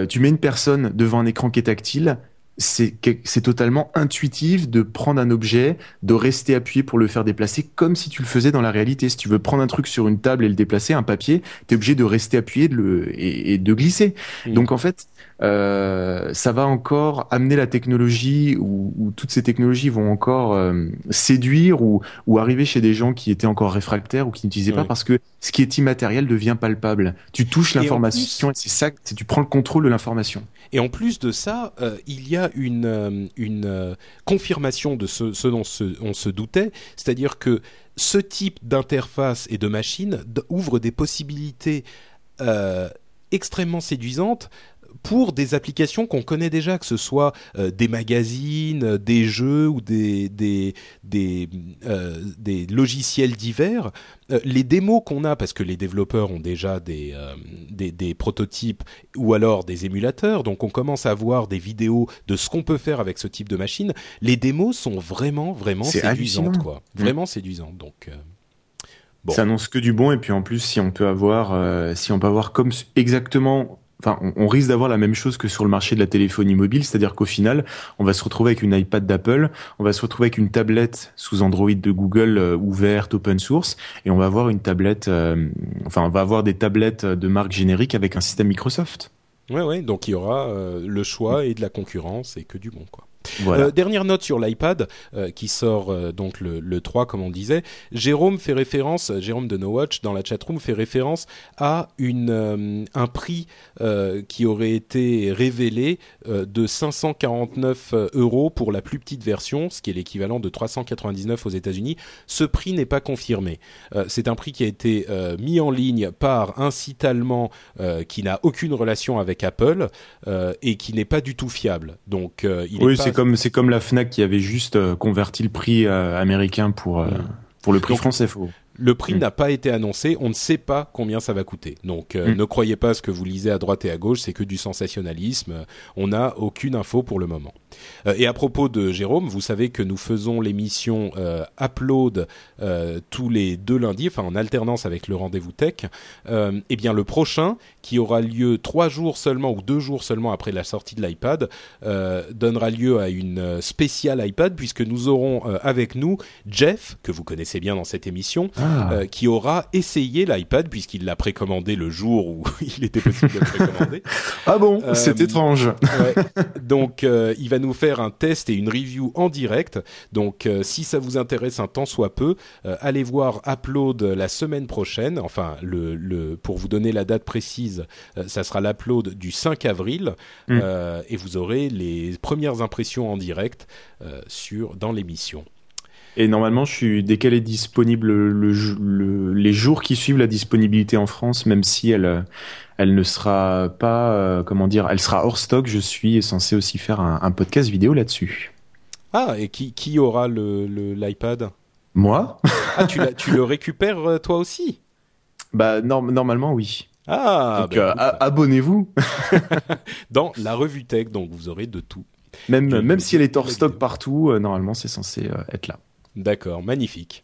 tu mets une personne devant un écran qui est tactile, c'est totalement intuitif de prendre un objet, de rester appuyé pour le faire déplacer, comme si tu le faisais dans la réalité. Si tu veux prendre un truc sur une table et le déplacer, un papier, tu es obligé de rester appuyé de le, et, et de glisser. Mm. Donc en fait, euh, ça va encore amener la technologie, ou, ou toutes ces technologies vont encore euh, séduire ou, ou arriver chez des gens qui étaient encore réfractaires ou qui n'utilisaient pas parce que ce qui est immatériel devient palpable. Tu touches Et l'information et c'est ça, tu prends le contrôle de l'information. Et en plus de ça, euh, il y a une, euh, euh, confirmation de ce, dont on se doutait, c'est-à-dire que ce type d'interface et de machine ouvre des possibilités extrêmement séduisantes pour des applications qu'on connaît déjà, que ce soit euh, des magazines, euh, des jeux ou des, des, des, euh, des logiciels divers. Euh, les démos qu'on a, parce que les développeurs ont déjà des, des, des prototypes ou alors des émulateurs, donc on commence à voir des vidéos de ce qu'on peut faire avec ce type de machine. Les démos sont vraiment, vraiment séduisantes, quoi. Mm. Vraiment séduisantes. Donc, Bon. Ça annonce que du bon et puis en plus si on peut avoir si on peut avoir comme exactement enfin on, risque d'avoir la même chose que sur le marché de la téléphonie mobile, c'est-à-dire qu'au final, on va se retrouver avec une iPad d'Apple, on va se retrouver avec une tablette sous Android de Google euh, ouverte open source et on va avoir une tablette euh, enfin on va avoir des tablettes de marque générique avec un système Microsoft. ouais, ouais. Donc il y aura euh, le choix et de la concurrence et que du bon, quoi. Voilà. Euh, dernière note sur l'iPad euh, qui sort euh, donc le, le 3 comme on disait. Jérôme fait référence, Jérôme de No Watch dans la chatroom fait référence à une un prix qui aurait été révélé de 549 euros pour la plus petite version, ce qui est l'équivalent de 399 aux États-Unis. Ce prix n'est pas confirmé. C'est un prix qui a été mis en ligne par un site allemand qui n'a aucune relation avec Apple et qui n'est pas du tout fiable. Donc est pas- comme c'est comme la Fnac qui avait juste euh, converti le prix euh, américain pour euh, pour le prix Donc, français. Faut... Le prix Mm. n'a pas été annoncé, on ne sait pas combien ça va coûter. Donc euh, Mm. ne croyez pas ce que vous lisez à droite et à gauche, c'est que du sensationnalisme. Euh, On n'a aucune info pour le moment. Euh, et à propos de Jérôme, vous savez que nous faisons l'émission euh, Upload tous les deux lundis, enfin en alternance avec le rendez-vous tech. Eh bien le prochain, qui aura lieu trois jours seulement ou deux jours seulement après la sortie de l'iPad, donnera lieu à une spéciale iPad puisque nous aurons avec nous Jeff, que vous connaissez bien dans cette émission, Ah Ah. euh, qui aura essayé l'iPad puisqu'il l'a précommandé le jour où il était possible de le précommander. Ah bon, Euh, c'est étrange. Ouais. Donc, euh, il va nous faire un test et une review en direct. Donc, si ça vous intéresse un tant soit peu, allez voir Upload la semaine prochaine. Enfin, le, le, pour vous donner la date précise, ça sera l'upload du 5 avril. Mm. Et vous aurez les premières impressions en direct sur, dans l'émission. Et normalement, je suis dès qu'elle est disponible le, jou- le- les jours qui suivent la disponibilité en France, même si elle euh, elle ne sera pas euh, comment dire, elle sera hors stock. Je suis censé aussi faire un, un podcast vidéo là-dessus. Ah, et qui, qui aura le, le- l'iPad? Moi, Ah, tu, le récupères euh, toi aussi? Bah norm- normalement oui. Ah, Donc bah, euh, abonnez-vous. dans la revue tech, donc vous aurez de tout. Même même si elle est hors stock vidéo. partout, euh, normalement c'est censé euh, être là. D'accord, magnifique.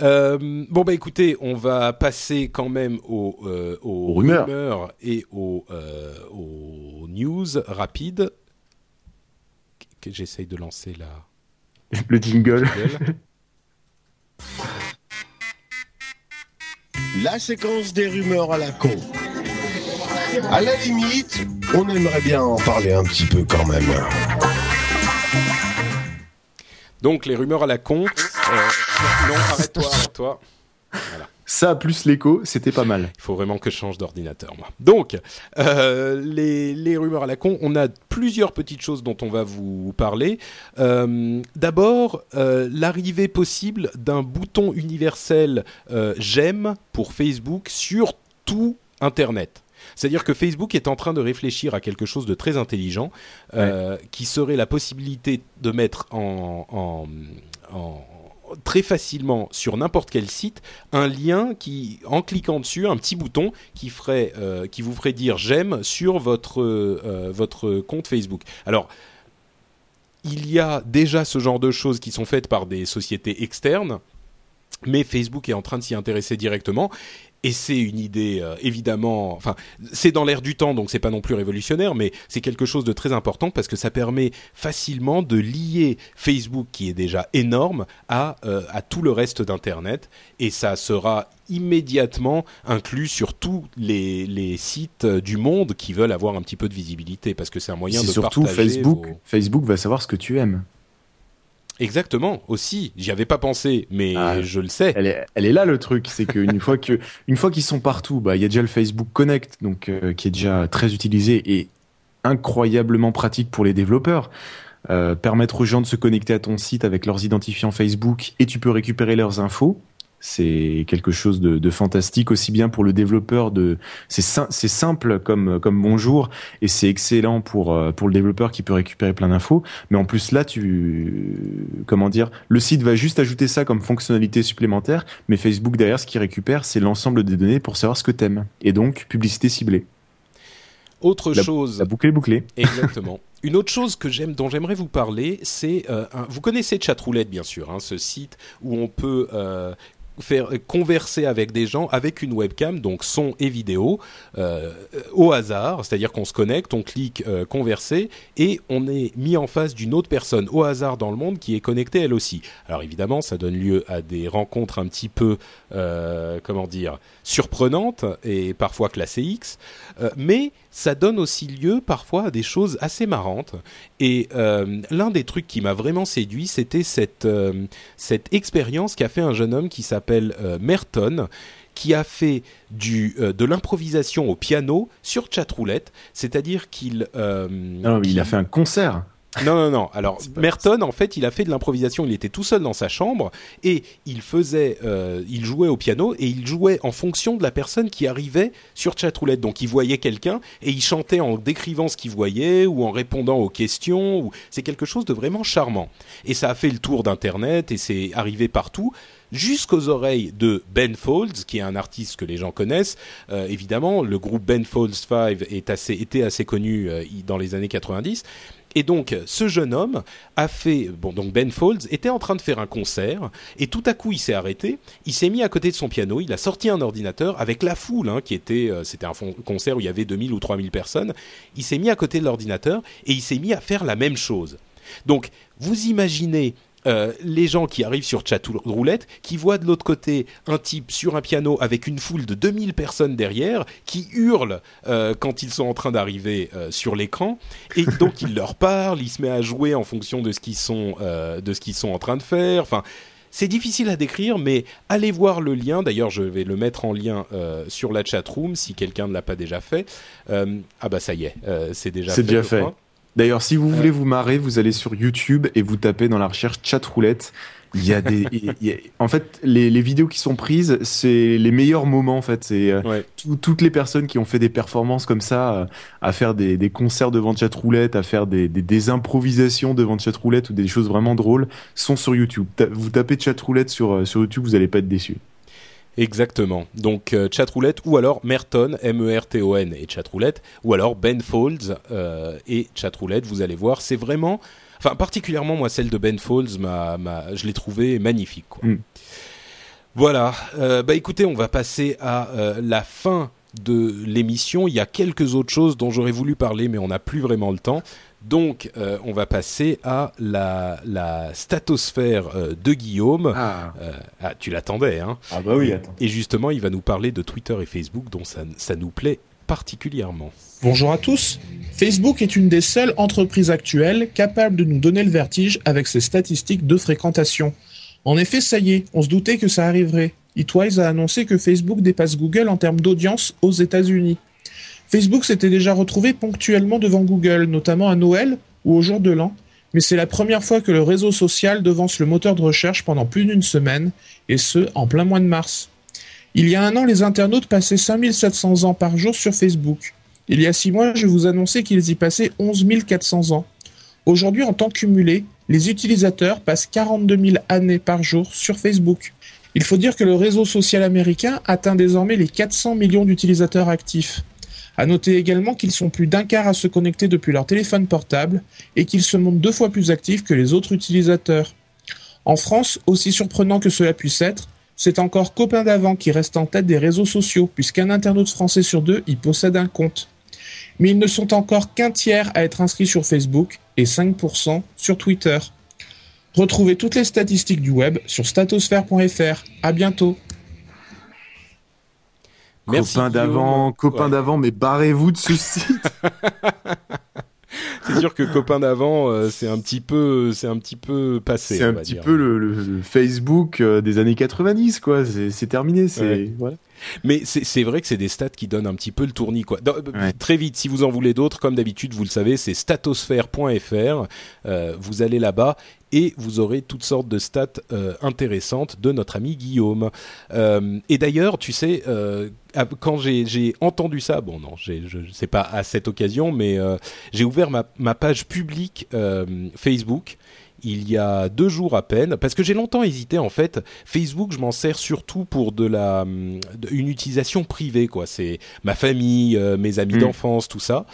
Euh, bon bah écoutez, on va passer quand même aux, euh, aux rumeurs. et aux, euh, aux news rapides. Que j'essaye de lancer la Le jingle. jingle. La séquence des rumeurs à la con. À la limite, on aimerait bien en parler un petit peu quand même. Donc les rumeurs à la con. Euh, non, arrête-toi, arrête-toi. Ça plus l'écho, c'était pas mal. Il faut vraiment que je change d'ordinateur, moi. Donc, euh, les, les rumeurs à la con, on a plusieurs petites choses dont on va vous parler. Euh, D'abord, euh, l'arrivée possible d'un bouton universel j'aime pour Facebook sur tout Internet. C'est-à-dire que Facebook est en train de réfléchir à quelque chose de très intelligent, euh, qui serait la possibilité de mettre en, en- en- très facilement sur n'importe quel site un lien qui, en cliquant dessus, un petit bouton qui ferait, euh, qui vous ferait dire j'aime sur votre euh, votre compte Facebook. Alors il y a déjà ce genre de choses qui sont faites par des sociétés externes, mais Facebook est en train de s'y intéresser directement. Et c'est une idée euh, évidemment, enfin c'est dans l'air du temps, donc c'est pas non plus révolutionnaire, mais c'est quelque chose de très important parce que ça permet facilement de lier Facebook, qui est déjà énorme, à euh, à tout le reste d'Internet, et ça sera immédiatement inclus sur tous les, les sites euh, du monde qui veulent avoir un petit peu de visibilité, parce que c'est un moyen de surtout partager Facebook. vos- Facebook va savoir ce que tu aimes. Exactement, aussi. J'y avais pas pensé, mais Ah, je le sais. Elle est, elle est là le truc, c'est qu'une fois que, une fois qu'ils sont partout, bah il y a déjà le Facebook Connect, donc euh, qui est déjà très utilisé et incroyablement pratique pour les développeurs. Euh, permettre aux gens de se connecter à ton site avec leurs identifiants Facebook et tu peux récupérer leurs infos. C'est quelque chose de, de fantastique aussi bien pour le développeur de c'est sim- c'est simple comme comme bonjour et c'est excellent pour euh, pour le développeur qui peut récupérer plein d'infos. Mais en plus là tu comment dire le site va juste ajouter ça comme fonctionnalité supplémentaire mais Facebook derrière ce qu'il récupère c'est l'ensemble des données pour savoir ce que t'aimes et donc publicité ciblée. Autre La- chose, la boucle est bouclée. Exactement. Une autre chose que j'aime, dont j'aimerais vous parler, c'est euh, vous connaissez Chatroulette bien sûr, hein, ce site où on peut euh, faire converser avec des gens avec une webcam, donc son et vidéo, euh, au hasard, c'est-à-dire qu'on se connecte, on clique euh, converser et on est mis en face d'une autre personne au hasard dans le monde qui est connectée elle aussi. Alors évidemment, ça donne lieu à des rencontres un petit peu, euh, comment dire, surprenantes et parfois classées X, euh, mais ça donne aussi lieu parfois à des choses assez marrantes. Et euh, l'un des trucs qui m'a vraiment séduit, c'était cette, euh, cette expérience qu'a fait un jeune homme qui s'appelle euh, Merton, qui a fait du, euh, de l'improvisation au piano sur chatroulette, c'est-à-dire qu'il... euh, non mais il a fait un concert non, non, non. Alors, Merton, en fait, il a fait de l'improvisation. Il était tout seul dans sa chambre et il faisait, euh, il jouait au piano et il jouait en fonction de la personne qui arrivait sur chatroulette. Donc, il voyait quelqu'un et il chantait en décrivant ce qu'il voyait ou en répondant aux questions. Ou c'est quelque chose de vraiment charmant. Et ça a fait le tour d'internet et c'est arrivé partout jusqu'aux oreilles de Ben Folds, qui est un artiste que les gens connaissent. Euh, évidemment, le groupe Ben Folds 5 est assez, était assez connu euh, dans les années 90. Et donc, ce jeune homme a fait, bon, donc Ben Folds était en train de faire un concert, et tout à coup, il s'est arrêté, il s'est mis à côté de son piano, il a sorti un ordinateur avec la foule, hein, qui était, euh, c'était un concert où il y avait 2000 ou 3000 personnes, il s'est mis à côté de l'ordinateur, et il s'est mis à faire la même chose. Donc, vous imaginez euh, les gens qui arrivent sur chat roulette, qui voient de l'autre côté un type sur un piano avec une foule de 2000 personnes derrière, qui hurlent euh, quand ils sont en train d'arriver euh, sur l'écran, et donc il leur parle, il se met à jouer en fonction de ce qu'ils sont, de ce qu'ils sont en train de faire. Enfin, c'est difficile à décrire, mais allez voir le lien. D'ailleurs, je vais le mettre en lien sur la chat room si quelqu'un ne l'a pas déjà fait. ah bah ça y est, c'est déjà fait. C'est déjà fait. D'ailleurs, si vous voulez vous marrer, vous allez sur YouTube et vous tapez dans la recherche chat roulette. Il y a des, en fait, les, les, vidéos qui sont prises, c'est les meilleurs moments. En fait, c'est euh, toutes les personnes qui ont fait des performances comme ça, euh, à faire des, des, concerts devant chat roulette, à faire des, des, improvisations devant chat roulette ou des choses vraiment drôles, sont sur YouTube. vous tapez chat roulette sur euh, sur YouTube, vous allez pas être déçus. Exactement. Donc euh, chatroulette ou alors Merton M-E-R-T-O-N et chatroulette ou alors Ben Folds euh, et chatroulette. Vous allez voir, c'est vraiment, enfin particulièrement moi celle de Ben Folds, ma, ma, je l'ai trouvé magnifique. Quoi. Mm. Voilà. Euh, bah écoutez, on va passer à euh, la fin de l'émission. Il y a quelques autres choses dont j'aurais voulu parler, mais on n'a plus vraiment le temps. Donc, euh, on va passer à la, la statosphère euh, de Guillaume. Ah. Euh, ah tu l'attendais, hein Ah bah oui, attends. Et justement, il va nous parler de Twitter et Facebook, dont ça, ça nous plaît particulièrement. Bonjour à tous. Facebook est une des seules entreprises actuelles capables de nous donner le vertige avec ses statistiques de fréquentation. En effet, ça y est, on se doutait que ça arriverait. Eatwise a annoncé que Facebook dépasse Google en termes d'audience aux États-Unis. Facebook s'était déjà retrouvé ponctuellement devant Google, notamment à Noël ou au jour de l'an, mais c'est la première fois que le réseau social devance le moteur de recherche pendant plus d'une semaine, et ce, en plein mois de mars. Il y a un an, les internautes passaient 5700 ans par jour sur Facebook. Il y a six mois, je vous annonçais qu'ils y passaient 11 400 ans. Aujourd'hui, en temps cumulé, les utilisateurs passent 42 000 années par jour sur Facebook. Il faut dire que le réseau social américain atteint désormais les 400 millions d'utilisateurs actifs. À noter également qu'ils sont plus d'un quart à se connecter depuis leur téléphone portable et qu'ils se montrent deux fois plus actifs que les autres utilisateurs. En France, aussi surprenant que cela puisse être, c'est encore Copain d'avant qui reste en tête des réseaux sociaux, puisqu'un internaute français sur deux y possède un compte. Mais ils ne sont encore qu'un tiers à être inscrits sur Facebook et 5% sur Twitter. Retrouvez toutes les statistiques du web sur statosphère.fr. À bientôt. Merci copain d'avant, copain d'avant, mais barrez-vous de ce site. c'est sûr que copain d'avant, euh, c'est un petit peu, c'est un petit peu passé. C'est un petit peu le, Facebook euh, des années 90, quoi. C'est terminé. C'est voilà. Mais c'est vrai que c'est des stats qui donnent un petit peu le tournis, quoi. Très vite, si vous en voulez d'autres, comme d'habitude, vous le savez, c'est statosphère.fr. Euh, vous allez là-bas et vous aurez toutes sortes de stats euh, intéressantes de notre ami Guillaume. Euh, et d'ailleurs, tu sais, euh, quand j'ai entendu ça, bon non, je sais pas à cette occasion, mais j'ai ouvert ma, ma, page publique Facebook il y a deux jours à peine, parce que j'ai longtemps hésité en fait. Facebook, je m'en sers surtout pour de la une utilisation privée, quoi. C'est ma famille, mes amis hmm. d'enfance, tout ça.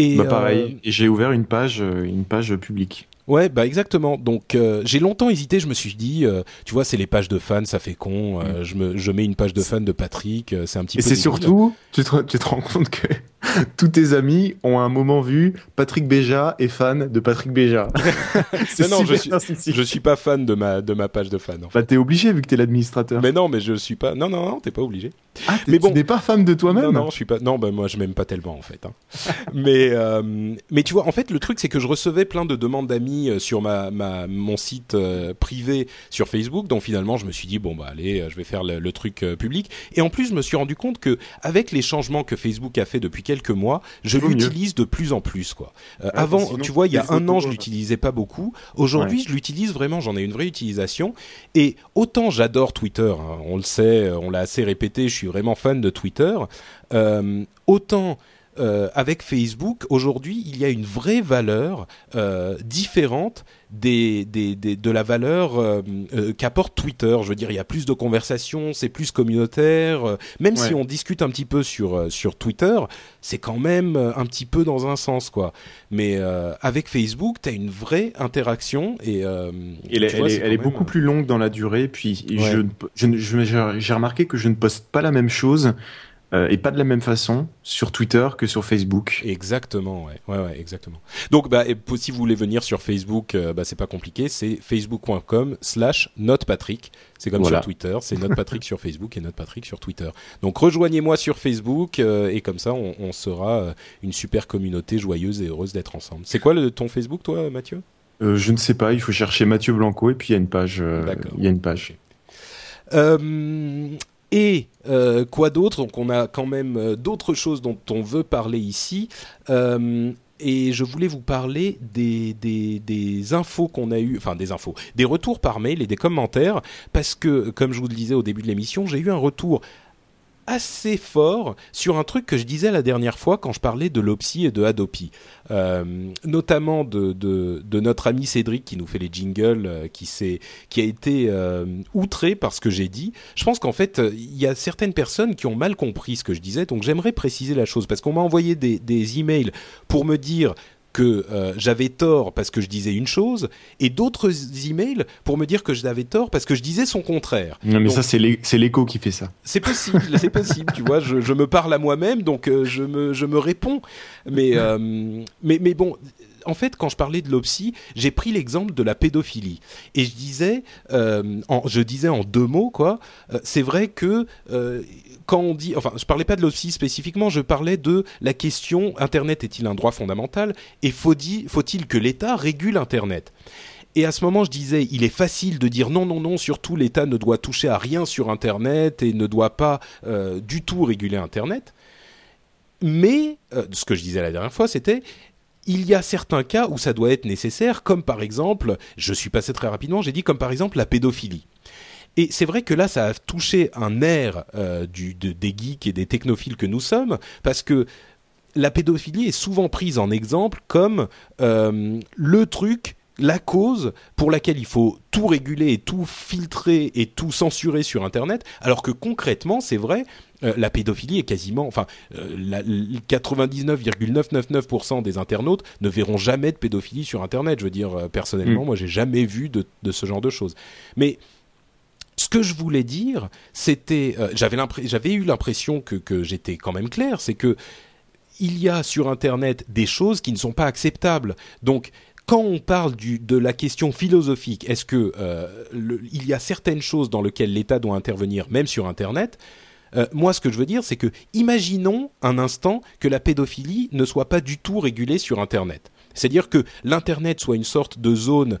Et bah, pareil, euh, j'ai ouvert une page, une page publique. Ouais, bah exactement. Donc j'ai longtemps hésité. Je me suis dit, tu vois, c'est les pages de fans, ça fait con. Hmm. je me, je mets une page de fans de Patrick. c'est un petit. Et c'est surtout, tu te, tu te rends compte que tous tes amis ont à un moment vu Patrick Béja est fan de Patrick Béja. non, je suis, je suis pas fan de ma de ma page de fan. En Bah t'es obligé vu que t'es l'administrateur. Mais non, mais je suis pas. Non, non, non, t'es pas obligé. Ah, mais bon, tu n'es pas fan de toi-même. Non, non, je suis pas. Non, bah moi je m'aime pas tellement en fait. Hein. mais euh, mais tu vois, en fait, le truc c'est que je recevais plein de demandes d'amis euh, sur ma, ma mon site euh, privé sur Facebook, donc finalement je me suis dit bon bah allez, je vais faire le, le truc public. Et en plus, je me suis rendu compte que avec les changements que Facebook a fait depuis quelques mois, je l'utilise de plus en plus quoi. Euh, avant, tu vois, il y a un an, je l'utilisais pas beaucoup. Aujourd'hui, je l'utilise vraiment. J'en ai une vraie utilisation. Et autant j'adore Twitter, hein, on le sait, euh, on l'a assez répété. Je suis vraiment fan de Twitter. Euh, autant euh, avec Facebook, aujourd'hui, il y a une vraie valeur euh, différente des, des, des, de la valeur euh, qu'apporte Twitter. Je veux dire, il y a plus de conversations, c'est plus communautaire. Même si on discute un petit peu sur sur Twitter, c'est quand même un petit peu dans un sens, quoi. Mais avec Facebook, tu as une vraie interaction et, elle, est, beaucoup plus longue dans la durée. Puis je, j'ai remarqué que je ne poste pas la même chose euh, et pas de la même façon sur Twitter que sur Facebook. Exactement, ouais, ouais, ouais exactement. Donc, bah, si vous voulez venir sur Facebook, euh, bah, c'est pas compliqué, c'est facebook.com/slash notepatrick. C'est comme sur Twitter, c'est notepatrick sur Facebook et notepatrick sur Twitter. Donc, rejoignez-moi sur Facebook euh, et comme ça, on, on sera une super communauté joyeuse et heureuse d'être ensemble. C'est quoi le, ton Facebook, toi, Mathieu? Je ne sais pas. Il faut chercher Mathieu Blanco et puis il y a une page. Il y a une page. Euh, et euh, quoi d'autre? Donc on a quand même euh, d'autres choses dont on veut parler ici. Euh, et je voulais vous parler des, des, des infos qu'on a eu, enfin des infos, des retours par mail et des commentaires, parce que, comme je vous le disais au début de l'émission, j'ai eu un retour assez fort sur un truc que je disais la dernière fois quand je parlais de l'Opsy et de Adopi, euh, notamment de, de, notre ami Cédric qui nous fait les jingles, euh, qui, qui a été euh, outré par ce que j'ai dit. Je pense qu'en fait, il y a certaines personnes qui ont mal compris ce que je disais, donc j'aimerais préciser la chose, parce qu'on m'a envoyé des, des emails pour me dire que euh, j'avais tort parce que je disais une chose, et d'autres emails pour me dire que j'avais tort parce que je disais son contraire. Non, mais ça, c'est l'écho qui fait ça. C'est possible, c'est possible, tu vois. Je, je, me parle à moi-même, donc euh, je, me, je me réponds. Mais, euh, mais, mais bon, en fait, quand je parlais de l'opsie, j'ai pris l'exemple de la pédophilie et je disais, euh, en, je disais en deux mots quoi. c'est vrai que euh, quand on dit, enfin, je parlais pas de l'OPSI spécifiquement, je parlais de la question Internet est-il un droit fondamental et faut-il que l'État régule Internet? Et à ce moment, je disais, il est facile de dire non, non, non, surtout l'État ne doit toucher à rien sur Internet et ne doit pas euh, du tout réguler Internet. Mais, euh, ce que je disais la dernière fois, c'était, il y a certains cas où ça doit être nécessaire, comme par exemple, je suis passé très rapidement, j'ai dit comme par exemple la pédophilie. Et c'est vrai que là, ça a touché un air euh, du, des geeks et des technophiles que nous sommes, parce que la pédophilie est souvent prise en exemple comme euh, le truc la cause pour laquelle il faut tout réguler et tout filtrer et tout censurer sur Internet, alors que concrètement, c'est vrai, euh, la pédophilie est quasiment, enfin, 99,999% des internautes ne verront jamais de pédophilie sur Internet. Je veux dire, personnellement, mm. moi, j'ai jamais vu de, de, ce genre de choses. Mais ce que je voulais dire, c'était, euh, j'avais eu l'impression que, j'étais quand même clair, c'est que il y a sur Internet des choses qui ne sont pas acceptables. Donc, quand on parle de la question philosophique, est-ce que euh, il y a certaines choses dans lesquelles l'État doit intervenir, même sur Internet euh, moi, ce que je veux dire, c'est que imaginons un instant que la pédophilie ne soit pas du tout régulée sur Internet. C'est-à-dire que l'Internet soit une sorte de zone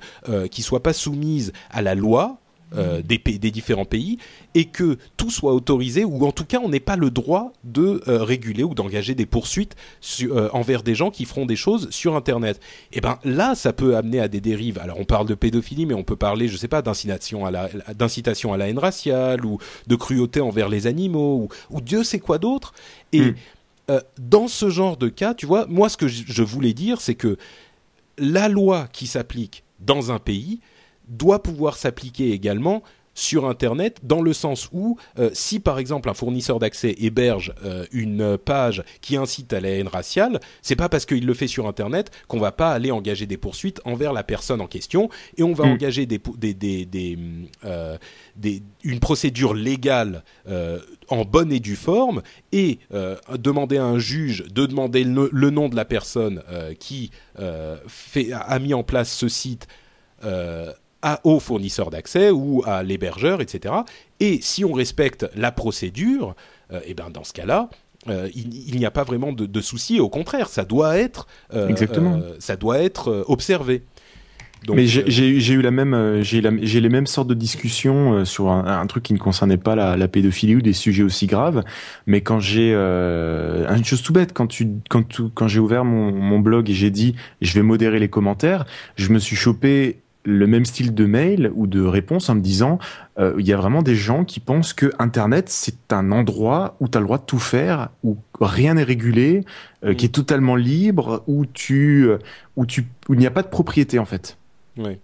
qui soit pas soumise à la loi, euh, des, des, différents pays et que tout soit autorisé ou en tout cas on n'ait pas le droit de euh, réguler ou d'engager des poursuites euh, envers des gens qui feront des choses sur Internet. Et eh ben là, ça peut amener à des dérives. Alors on parle de pédophilie, mais on peut parler, je sais pas, d'incitation à la d'incitation à la haine raciale ou de cruauté envers les animaux ou, Dieu sait quoi d'autre. Et hmm. dans ce genre de cas, tu vois, moi ce que je voulais dire, c'est que la loi qui s'applique dans un pays doit pouvoir s'appliquer également sur Internet, dans le sens où, euh, si par exemple un fournisseur d'accès héberge euh, une page qui incite à la haine raciale, c'est pas parce qu'il le fait sur Internet qu'on va pas aller engager des poursuites envers la personne en question, et on va mm. engager des, des, des, euh, des, une procédure légale en bonne et due forme, et demander à un juge de demander le, nom de la personne qui fait, a mis en place ce site à, au fournisseur d'accès ou à l'hébergeur, etc. Et si on respecte la procédure, et euh, eh ben dans ce cas-là, euh, il, n'y a pas vraiment de, de souci. Au contraire, ça doit être, euh, Exactement. ça doit être observé. Donc, Mais j'ai eu la même, j'ai les mêmes sortes de discussions sur un, truc qui ne concernait pas la, la, pédophilie ou des sujets aussi graves. Mais quand j'ai une chose tout bête, quand tu, quand, quand j'ai ouvert mon, mon blog et j'ai dit je vais modérer les commentaires, je me suis chopé le même style de mail ou de réponse en me disant euh, il y a vraiment des gens qui pensent que Internet c'est un endroit où tu as le droit de tout faire, où rien n'est régulé, euh, qui est totalement libre, où tu euh, où tu où il n'y a pas de propriété en fait. Oui.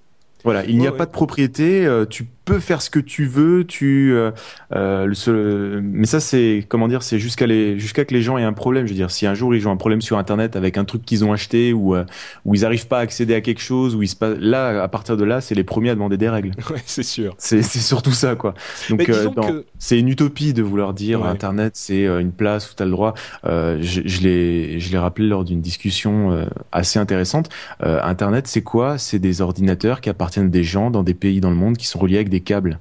Voilà, il n'y a pas de propriété. tu peux faire ce que tu veux, tu, euh, euh, le seul- mais ça c'est comment dire, c'est jusqu'à les, jusqu'à que les gens aient un problème. Je veux dire, si un jour ils ont un problème sur Internet avec un truc qu'ils ont acheté ou euh, où ils arrivent pas à accéder à quelque chose, où il se passe, là, à partir de là, c'est les premiers à demander des règles. Ouais, c'est sûr. C'est c'est surtout ça, quoi. Donc, euh, que- c'est une utopie de vouloir dire Ouais. Internet, c'est euh, une place où tu as le droit. Euh, je je l'ai je l'ai rappelé lors d'une discussion euh, assez intéressante. Euh, Internet, c'est quoi? C'est des ordinateurs qui appartiennent à des gens dans des pays dans le monde qui sont reliés avec des câbles.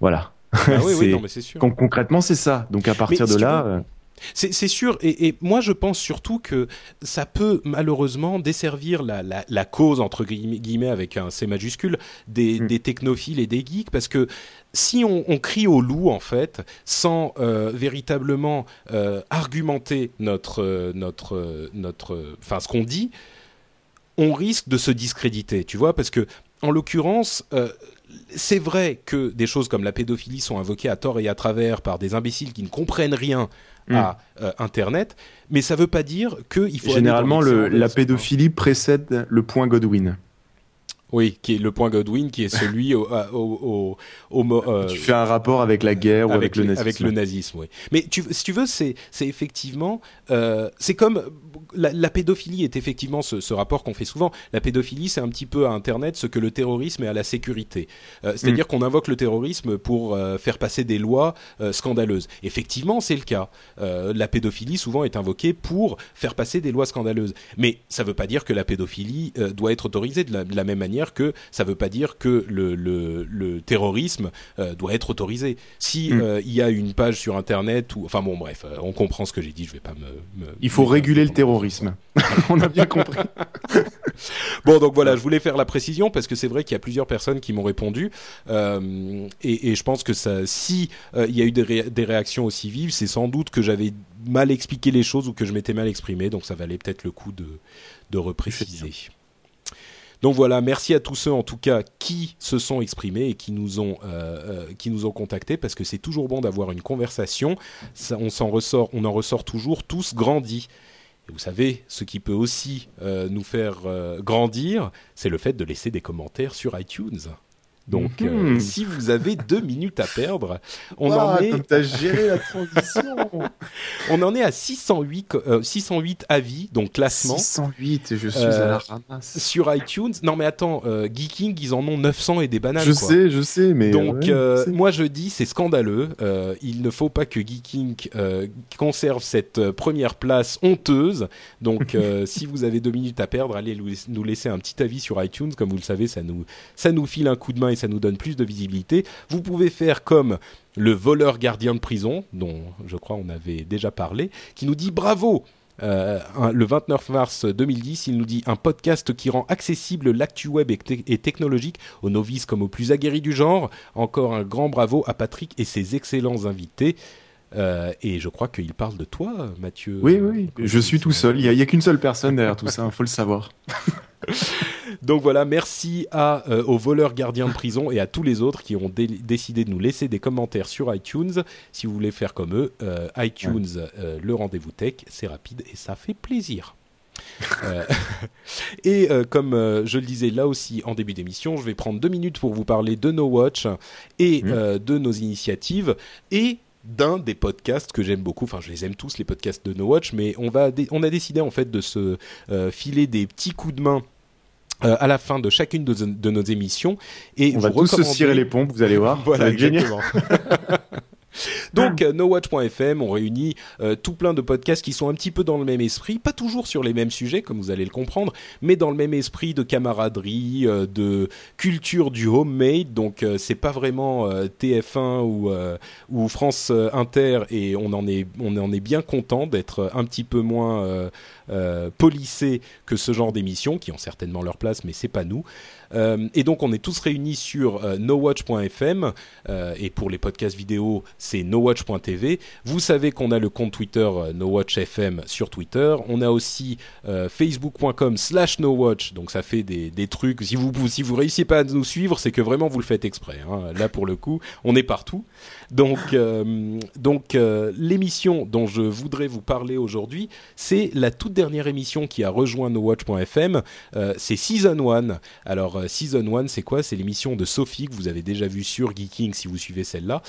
Voilà. Ah oui, oui, C'est- non, mais c'est sûr. Con- concrètement, c'est ça. Donc à partir de là, euh, C'est sûr, et, et moi je pense surtout que ça peut malheureusement desservir la, la, la cause, entre guillemets, avec un C majuscule, des, Mm. des technophiles et des geeks, parce que si on, on crie au loup, en fait, sans euh, véritablement euh, argumenter notre, euh, notre, notre, enfin ce qu'on dit, on risque de se discréditer, tu vois, parce que en l'occurrence, euh, c'est vrai que des choses comme la pédophilie sont invoquées à tort et à travers par des imbéciles qui ne comprennent rien à euh, Internet, mais ça ne veut pas dire qu'il faut généralement le, la pédophilie précède le point Godwin. Oui, qui est le point Godwin, qui est celui au, au, au, euh, tu fais un rapport avec la guerre ou avec, le nazisme. Avec le nazisme, oui. Mais tu, si tu veux, c'est effectivement, euh, c'est comme la, la pédophilie est effectivement ce, ce rapport qu'on fait souvent. La pédophilie, c'est un petit peu à Internet ce que le terrorisme est à la sécurité. Euh, C'est-à-dire Mm. qu'on invoque le terrorisme pour faire passer des lois scandaleuses. Effectivement, c'est le cas. La pédophilie souvent est invoquée pour faire passer des lois scandaleuses. Mais ça ne veut pas dire que la pédophilie doit être autorisée de la, de la même manière que ça ne veut pas dire que le, le, le terrorisme euh, doit être autorisé. Si Mm. euh, il y a une page sur Internet ou enfin bon bref, euh, on comprend ce que j'ai dit. Je vais pas me. me- Il faut me- réguler le terrorisme. On a bien compris. Bon, donc voilà, je voulais faire la précision parce que c'est vrai qu'il y a plusieurs personnes qui m'ont répondu euh, et, et je pense que ça, si il y a eu des, ré- des réactions aussi vives, c'est sans doute que j'avais mal expliqué les choses ou que je m'étais mal exprimé, donc ça valait peut-être le coup de, de repréciser. Donc voilà, merci à tous ceux en tout cas qui se sont exprimés et qui nous ont euh, euh, contactés parce que c'est toujours bon d'avoir une conversation. On en ressort toujours tous grandis. Et vous savez, ce qui peut aussi euh, nous faire grandir, c'est le fait de laisser des commentaires sur iTunes. Donc, euh, Mhm. si vous avez deux minutes à perdre, on Ah, en est comme t'as géré la transition. on en est à 608 co- euh, 608 avis, donc classement 608, je suis Euh, à la ramasse. sur iTunes. Non mais attends, euh, Geeking, ils en ont 900 et des bananes. Je quoi. sais, je sais, mais Donc ouais, je sais. moi je dis c'est scandaleux. Il ne faut pas que Geeking conserve cette première place honteuse. Donc si vous avez deux minutes à perdre, allez nous nous laisser un petit avis sur iTunes. Comme vous le savez, ça nous ça nous file un coup de main ça nous donne plus de visibilité. Vous pouvez faire comme le voleur gardien de prison, dont je crois on avait déjà parlé, qui nous dit bravo. Euh, un- le 29 mars 2010, il nous dit un podcast qui rend accessible l'actu web et, te- et technologique aux novices comme aux plus aguerris du genre. Encore un grand bravo à Patrick et ses excellents invités. Euh, et je crois qu'il parle de toi, Mathieu. Oui, oui, je suis tout seul. Il y a, a qu'une seule personne derrière tout ça, il faut le savoir. Donc voilà, merci à, euh, aux voleurs gardiens de prison et à tous les autres qui ont dé- décidé de nous laisser des commentaires sur iTunes. Si vous voulez faire comme eux, euh, iTunes, euh, le rendez-vous tech, c'est rapide et ça fait plaisir. Et comme je le disais là aussi en début d'émission, je vais prendre deux minutes pour vous parler de No Watch et euh, de nos initiatives et d'un des podcasts que j'aime beaucoup. Enfin, je les aime tous les podcasts de No Watch, mais on va on a décidé en fait de se euh, filer des petits coups de main. Euh, à la fin de chacune de, de nos émissions et On va tous se cirer les pompes, vous allez voir. voilà, exactement. Donc, euh, nowatch.fm, on réunit euh, tout plein de podcasts qui sont un petit peu dans le même esprit, pas toujours sur les mêmes sujets, comme vous allez le comprendre, mais dans le même esprit de camaraderie, euh, de culture du homemade. Donc, c'est pas vraiment euh, TF1 ou, ou France Inter, et on en est, on en est bien content d'être un petit peu moins euh, que ce genre d'émissions, qui ont certainement leur place, mais c'est pas nous. Euh, et donc, on est tous réunis sur euh, nowatch.fm. Euh, et pour les podcasts vidéo, c'est nowatch.tv. Vous savez qu'on a le compte Twitter NoWatchFM sur Twitter. On a aussi facebook.com slash nowatch, donc ça fait des, des trucs. Si vous si vous réussissez pas à nous suivre, c'est que vraiment vous le faites exprès. Hein. Là pour le coup, on est partout. Donc, euh, donc euh, l'émission dont je voudrais vous parler aujourd'hui, c'est la toute dernière émission qui a rejoint NoWatch.fm. Euh, c'est Season 1. Alors, euh, Season 1, c'est quoi? C'est l'émission de Sophie que vous avez déjà vue sur Geeking si vous suivez celle-là,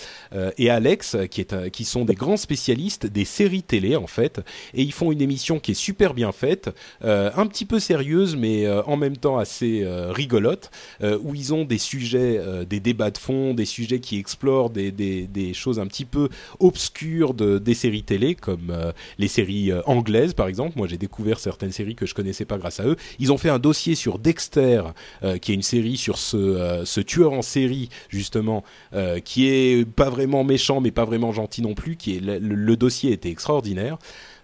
et Alex qui, est, qui sont des grands spécialistes des séries télé en fait, et ils font une émission qui est super bien faite, un petit peu sérieuse mais en même temps assez rigolote, où ils ont des sujets, des débats de fond, des sujets qui explorent des, des choses un petit peu obscures de, des séries télé, comme euh, les séries euh, anglaises par exemple. Moi j'ai découvert certaines séries que je connaissais pas grâce à eux. Ils ont fait un dossier sur Dexter, euh, qui est une série sur ce, ce tueur en série justement, qui est pas vraiment méchant mais pas vraiment gentil non plus. Qui est le dossier était extraordinaire.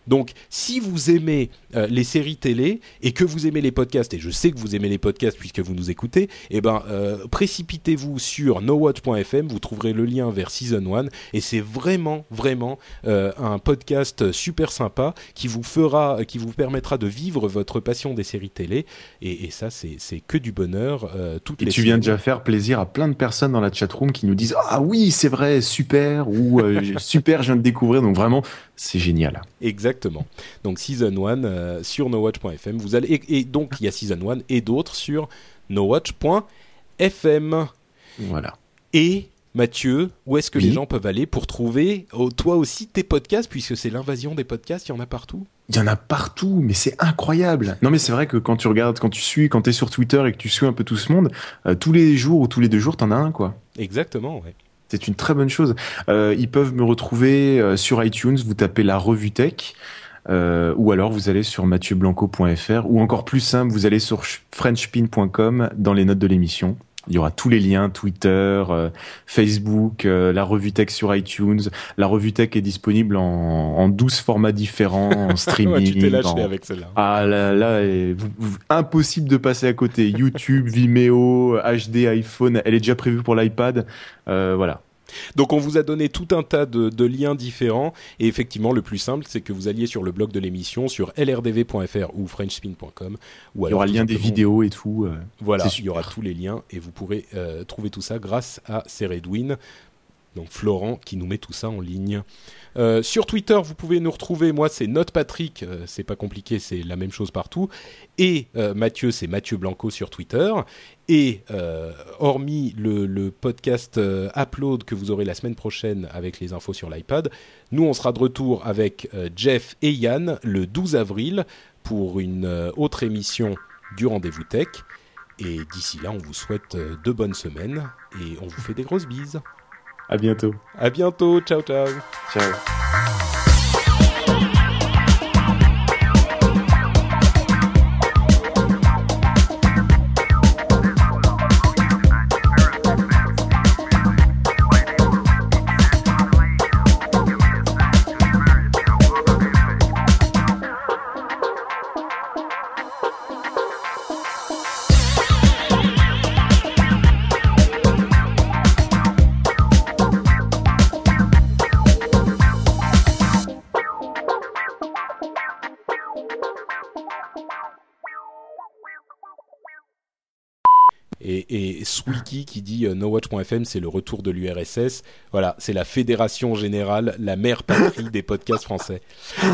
Donc, si vous aimez euh, les séries télé et que vous aimez les podcasts, et je sais que vous aimez les podcasts puisque vous nous écoutez, eh ben, euh, précipitez-vous sur nowatch.fm, vous trouverez le lien vers Season 1, et c'est vraiment, vraiment euh, un podcast super sympa qui vous fera, qui vous permettra de vivre votre passion des séries télé, et, et ça, c'est que du bonheur. toutes Et les tu viens déjà faire plaisir à plein de personnes dans la chatroom qui nous disent Ah oui, c'est vrai, super, ou super, je viens de découvrir. Donc vraiment, c'est génial. Exactement. Donc Season 1 euh, sur nowatch.fm. Vous allez et, et donc il y a Season 1 et d'autres sur nowatch.fm. Voilà. Et Mathieu, où est-ce que Oui. les gens peuvent aller pour trouver oh, toi aussi tes podcasts puisque c'est l'invasion des podcasts, il y en a partout? Il y en a partout, mais c'est incroyable. Non, mais c'est vrai que quand tu regardes, quand tu suis, quand tu es sur Twitter et que tu suis un peu tout ce monde, euh, tous les jours ou tous les deux jours, t'en as un, quoi. Exactement, ouais. C'est une très bonne chose. Euh, ils peuvent me retrouver euh, sur iTunes, vous tapez la revue tech, euh, ou alors vous allez sur mathieuBlanco.fr, ou encore plus simple, vous allez sur ch- frenchpin.com dans les notes de l'émission. Il y aura tous les liens, Twitter, euh, Facebook, euh, la revue tech sur iTunes. La revue tech est disponible en, en 12 formats différents, en streaming. Ouais, tu t'es lâché en- avec celle-là. ah là, là et impossible de passer à côté. YouTube, Vimeo, HD, iPhone, elle est déjà prévue pour l'iPad. Euh, voilà. Donc on vous a donné tout un tas de, de liens différents et effectivement le plus simple c'est que vous alliez sur le blog de l'émission sur lrdv.fr ou frenchspin.com ou Il y aura le lien des vidéos et tout. euh. Voilà, il y aura tous les liens et vous pourrez euh, trouver tout ça grâce à Ceredwin. Donc Florent qui nous met tout ça en ligne. Euh, sur Twitter, vous pouvez nous retrouver. Moi, c'est Note Patrick. euh, c'est pas compliqué, c'est la même chose partout. Et euh, Mathieu, c'est Mathieu Blanco sur Twitter. Et hormis le, le podcast Upload que vous aurez la semaine prochaine avec les infos sur l'iPad, nous on sera de retour avec Jeff et Yann le 12 avril pour une autre émission du Rendez-vous Tech. Et d'ici là, on vous souhaite de bonnes semaines et on vous fait des grosses bises. À bientôt. À bientôt, ciao ciao. Ciao. Qui dit euh, NoWatch.fm, c'est le retour de l'URSS. Voilà, c'est la fédération générale, la mère patrie des podcasts français.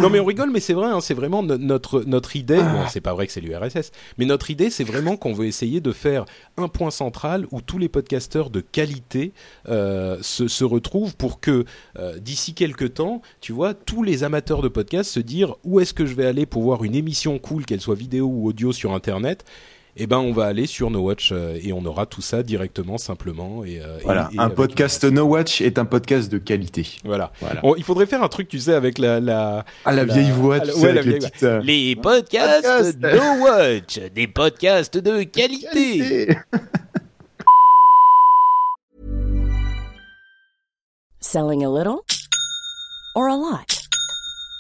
Non mais on rigole, mais c'est vrai, hein, c'est vraiment no- notre notre idée. Bon, c'est pas vrai que c'est l'URSS, mais notre idée, c'est vraiment qu'on veut essayer de faire un point central où tous les podcasteurs de qualité euh, se, se retrouvent pour que euh, d'ici quelques temps, tu vois, tous les amateurs de podcasts se dire où est-ce que je vais aller pour voir une émission cool, qu'elle soit vidéo ou audio sur Internet? Eh ben on va aller sur No Watch euh, et on aura tout ça directement simplement et euh, Voilà. et- et un podcast No Watch est un podcast de qualité. voilà, Voilà. On- il faudrait faire un truc tu sais avec la la Ah, la vieille voix, tu la- sais, ouais, avec la les vieille petites, euh, les podcasts Podcast. No Watch des podcasts de qualité Selling a little or a lot?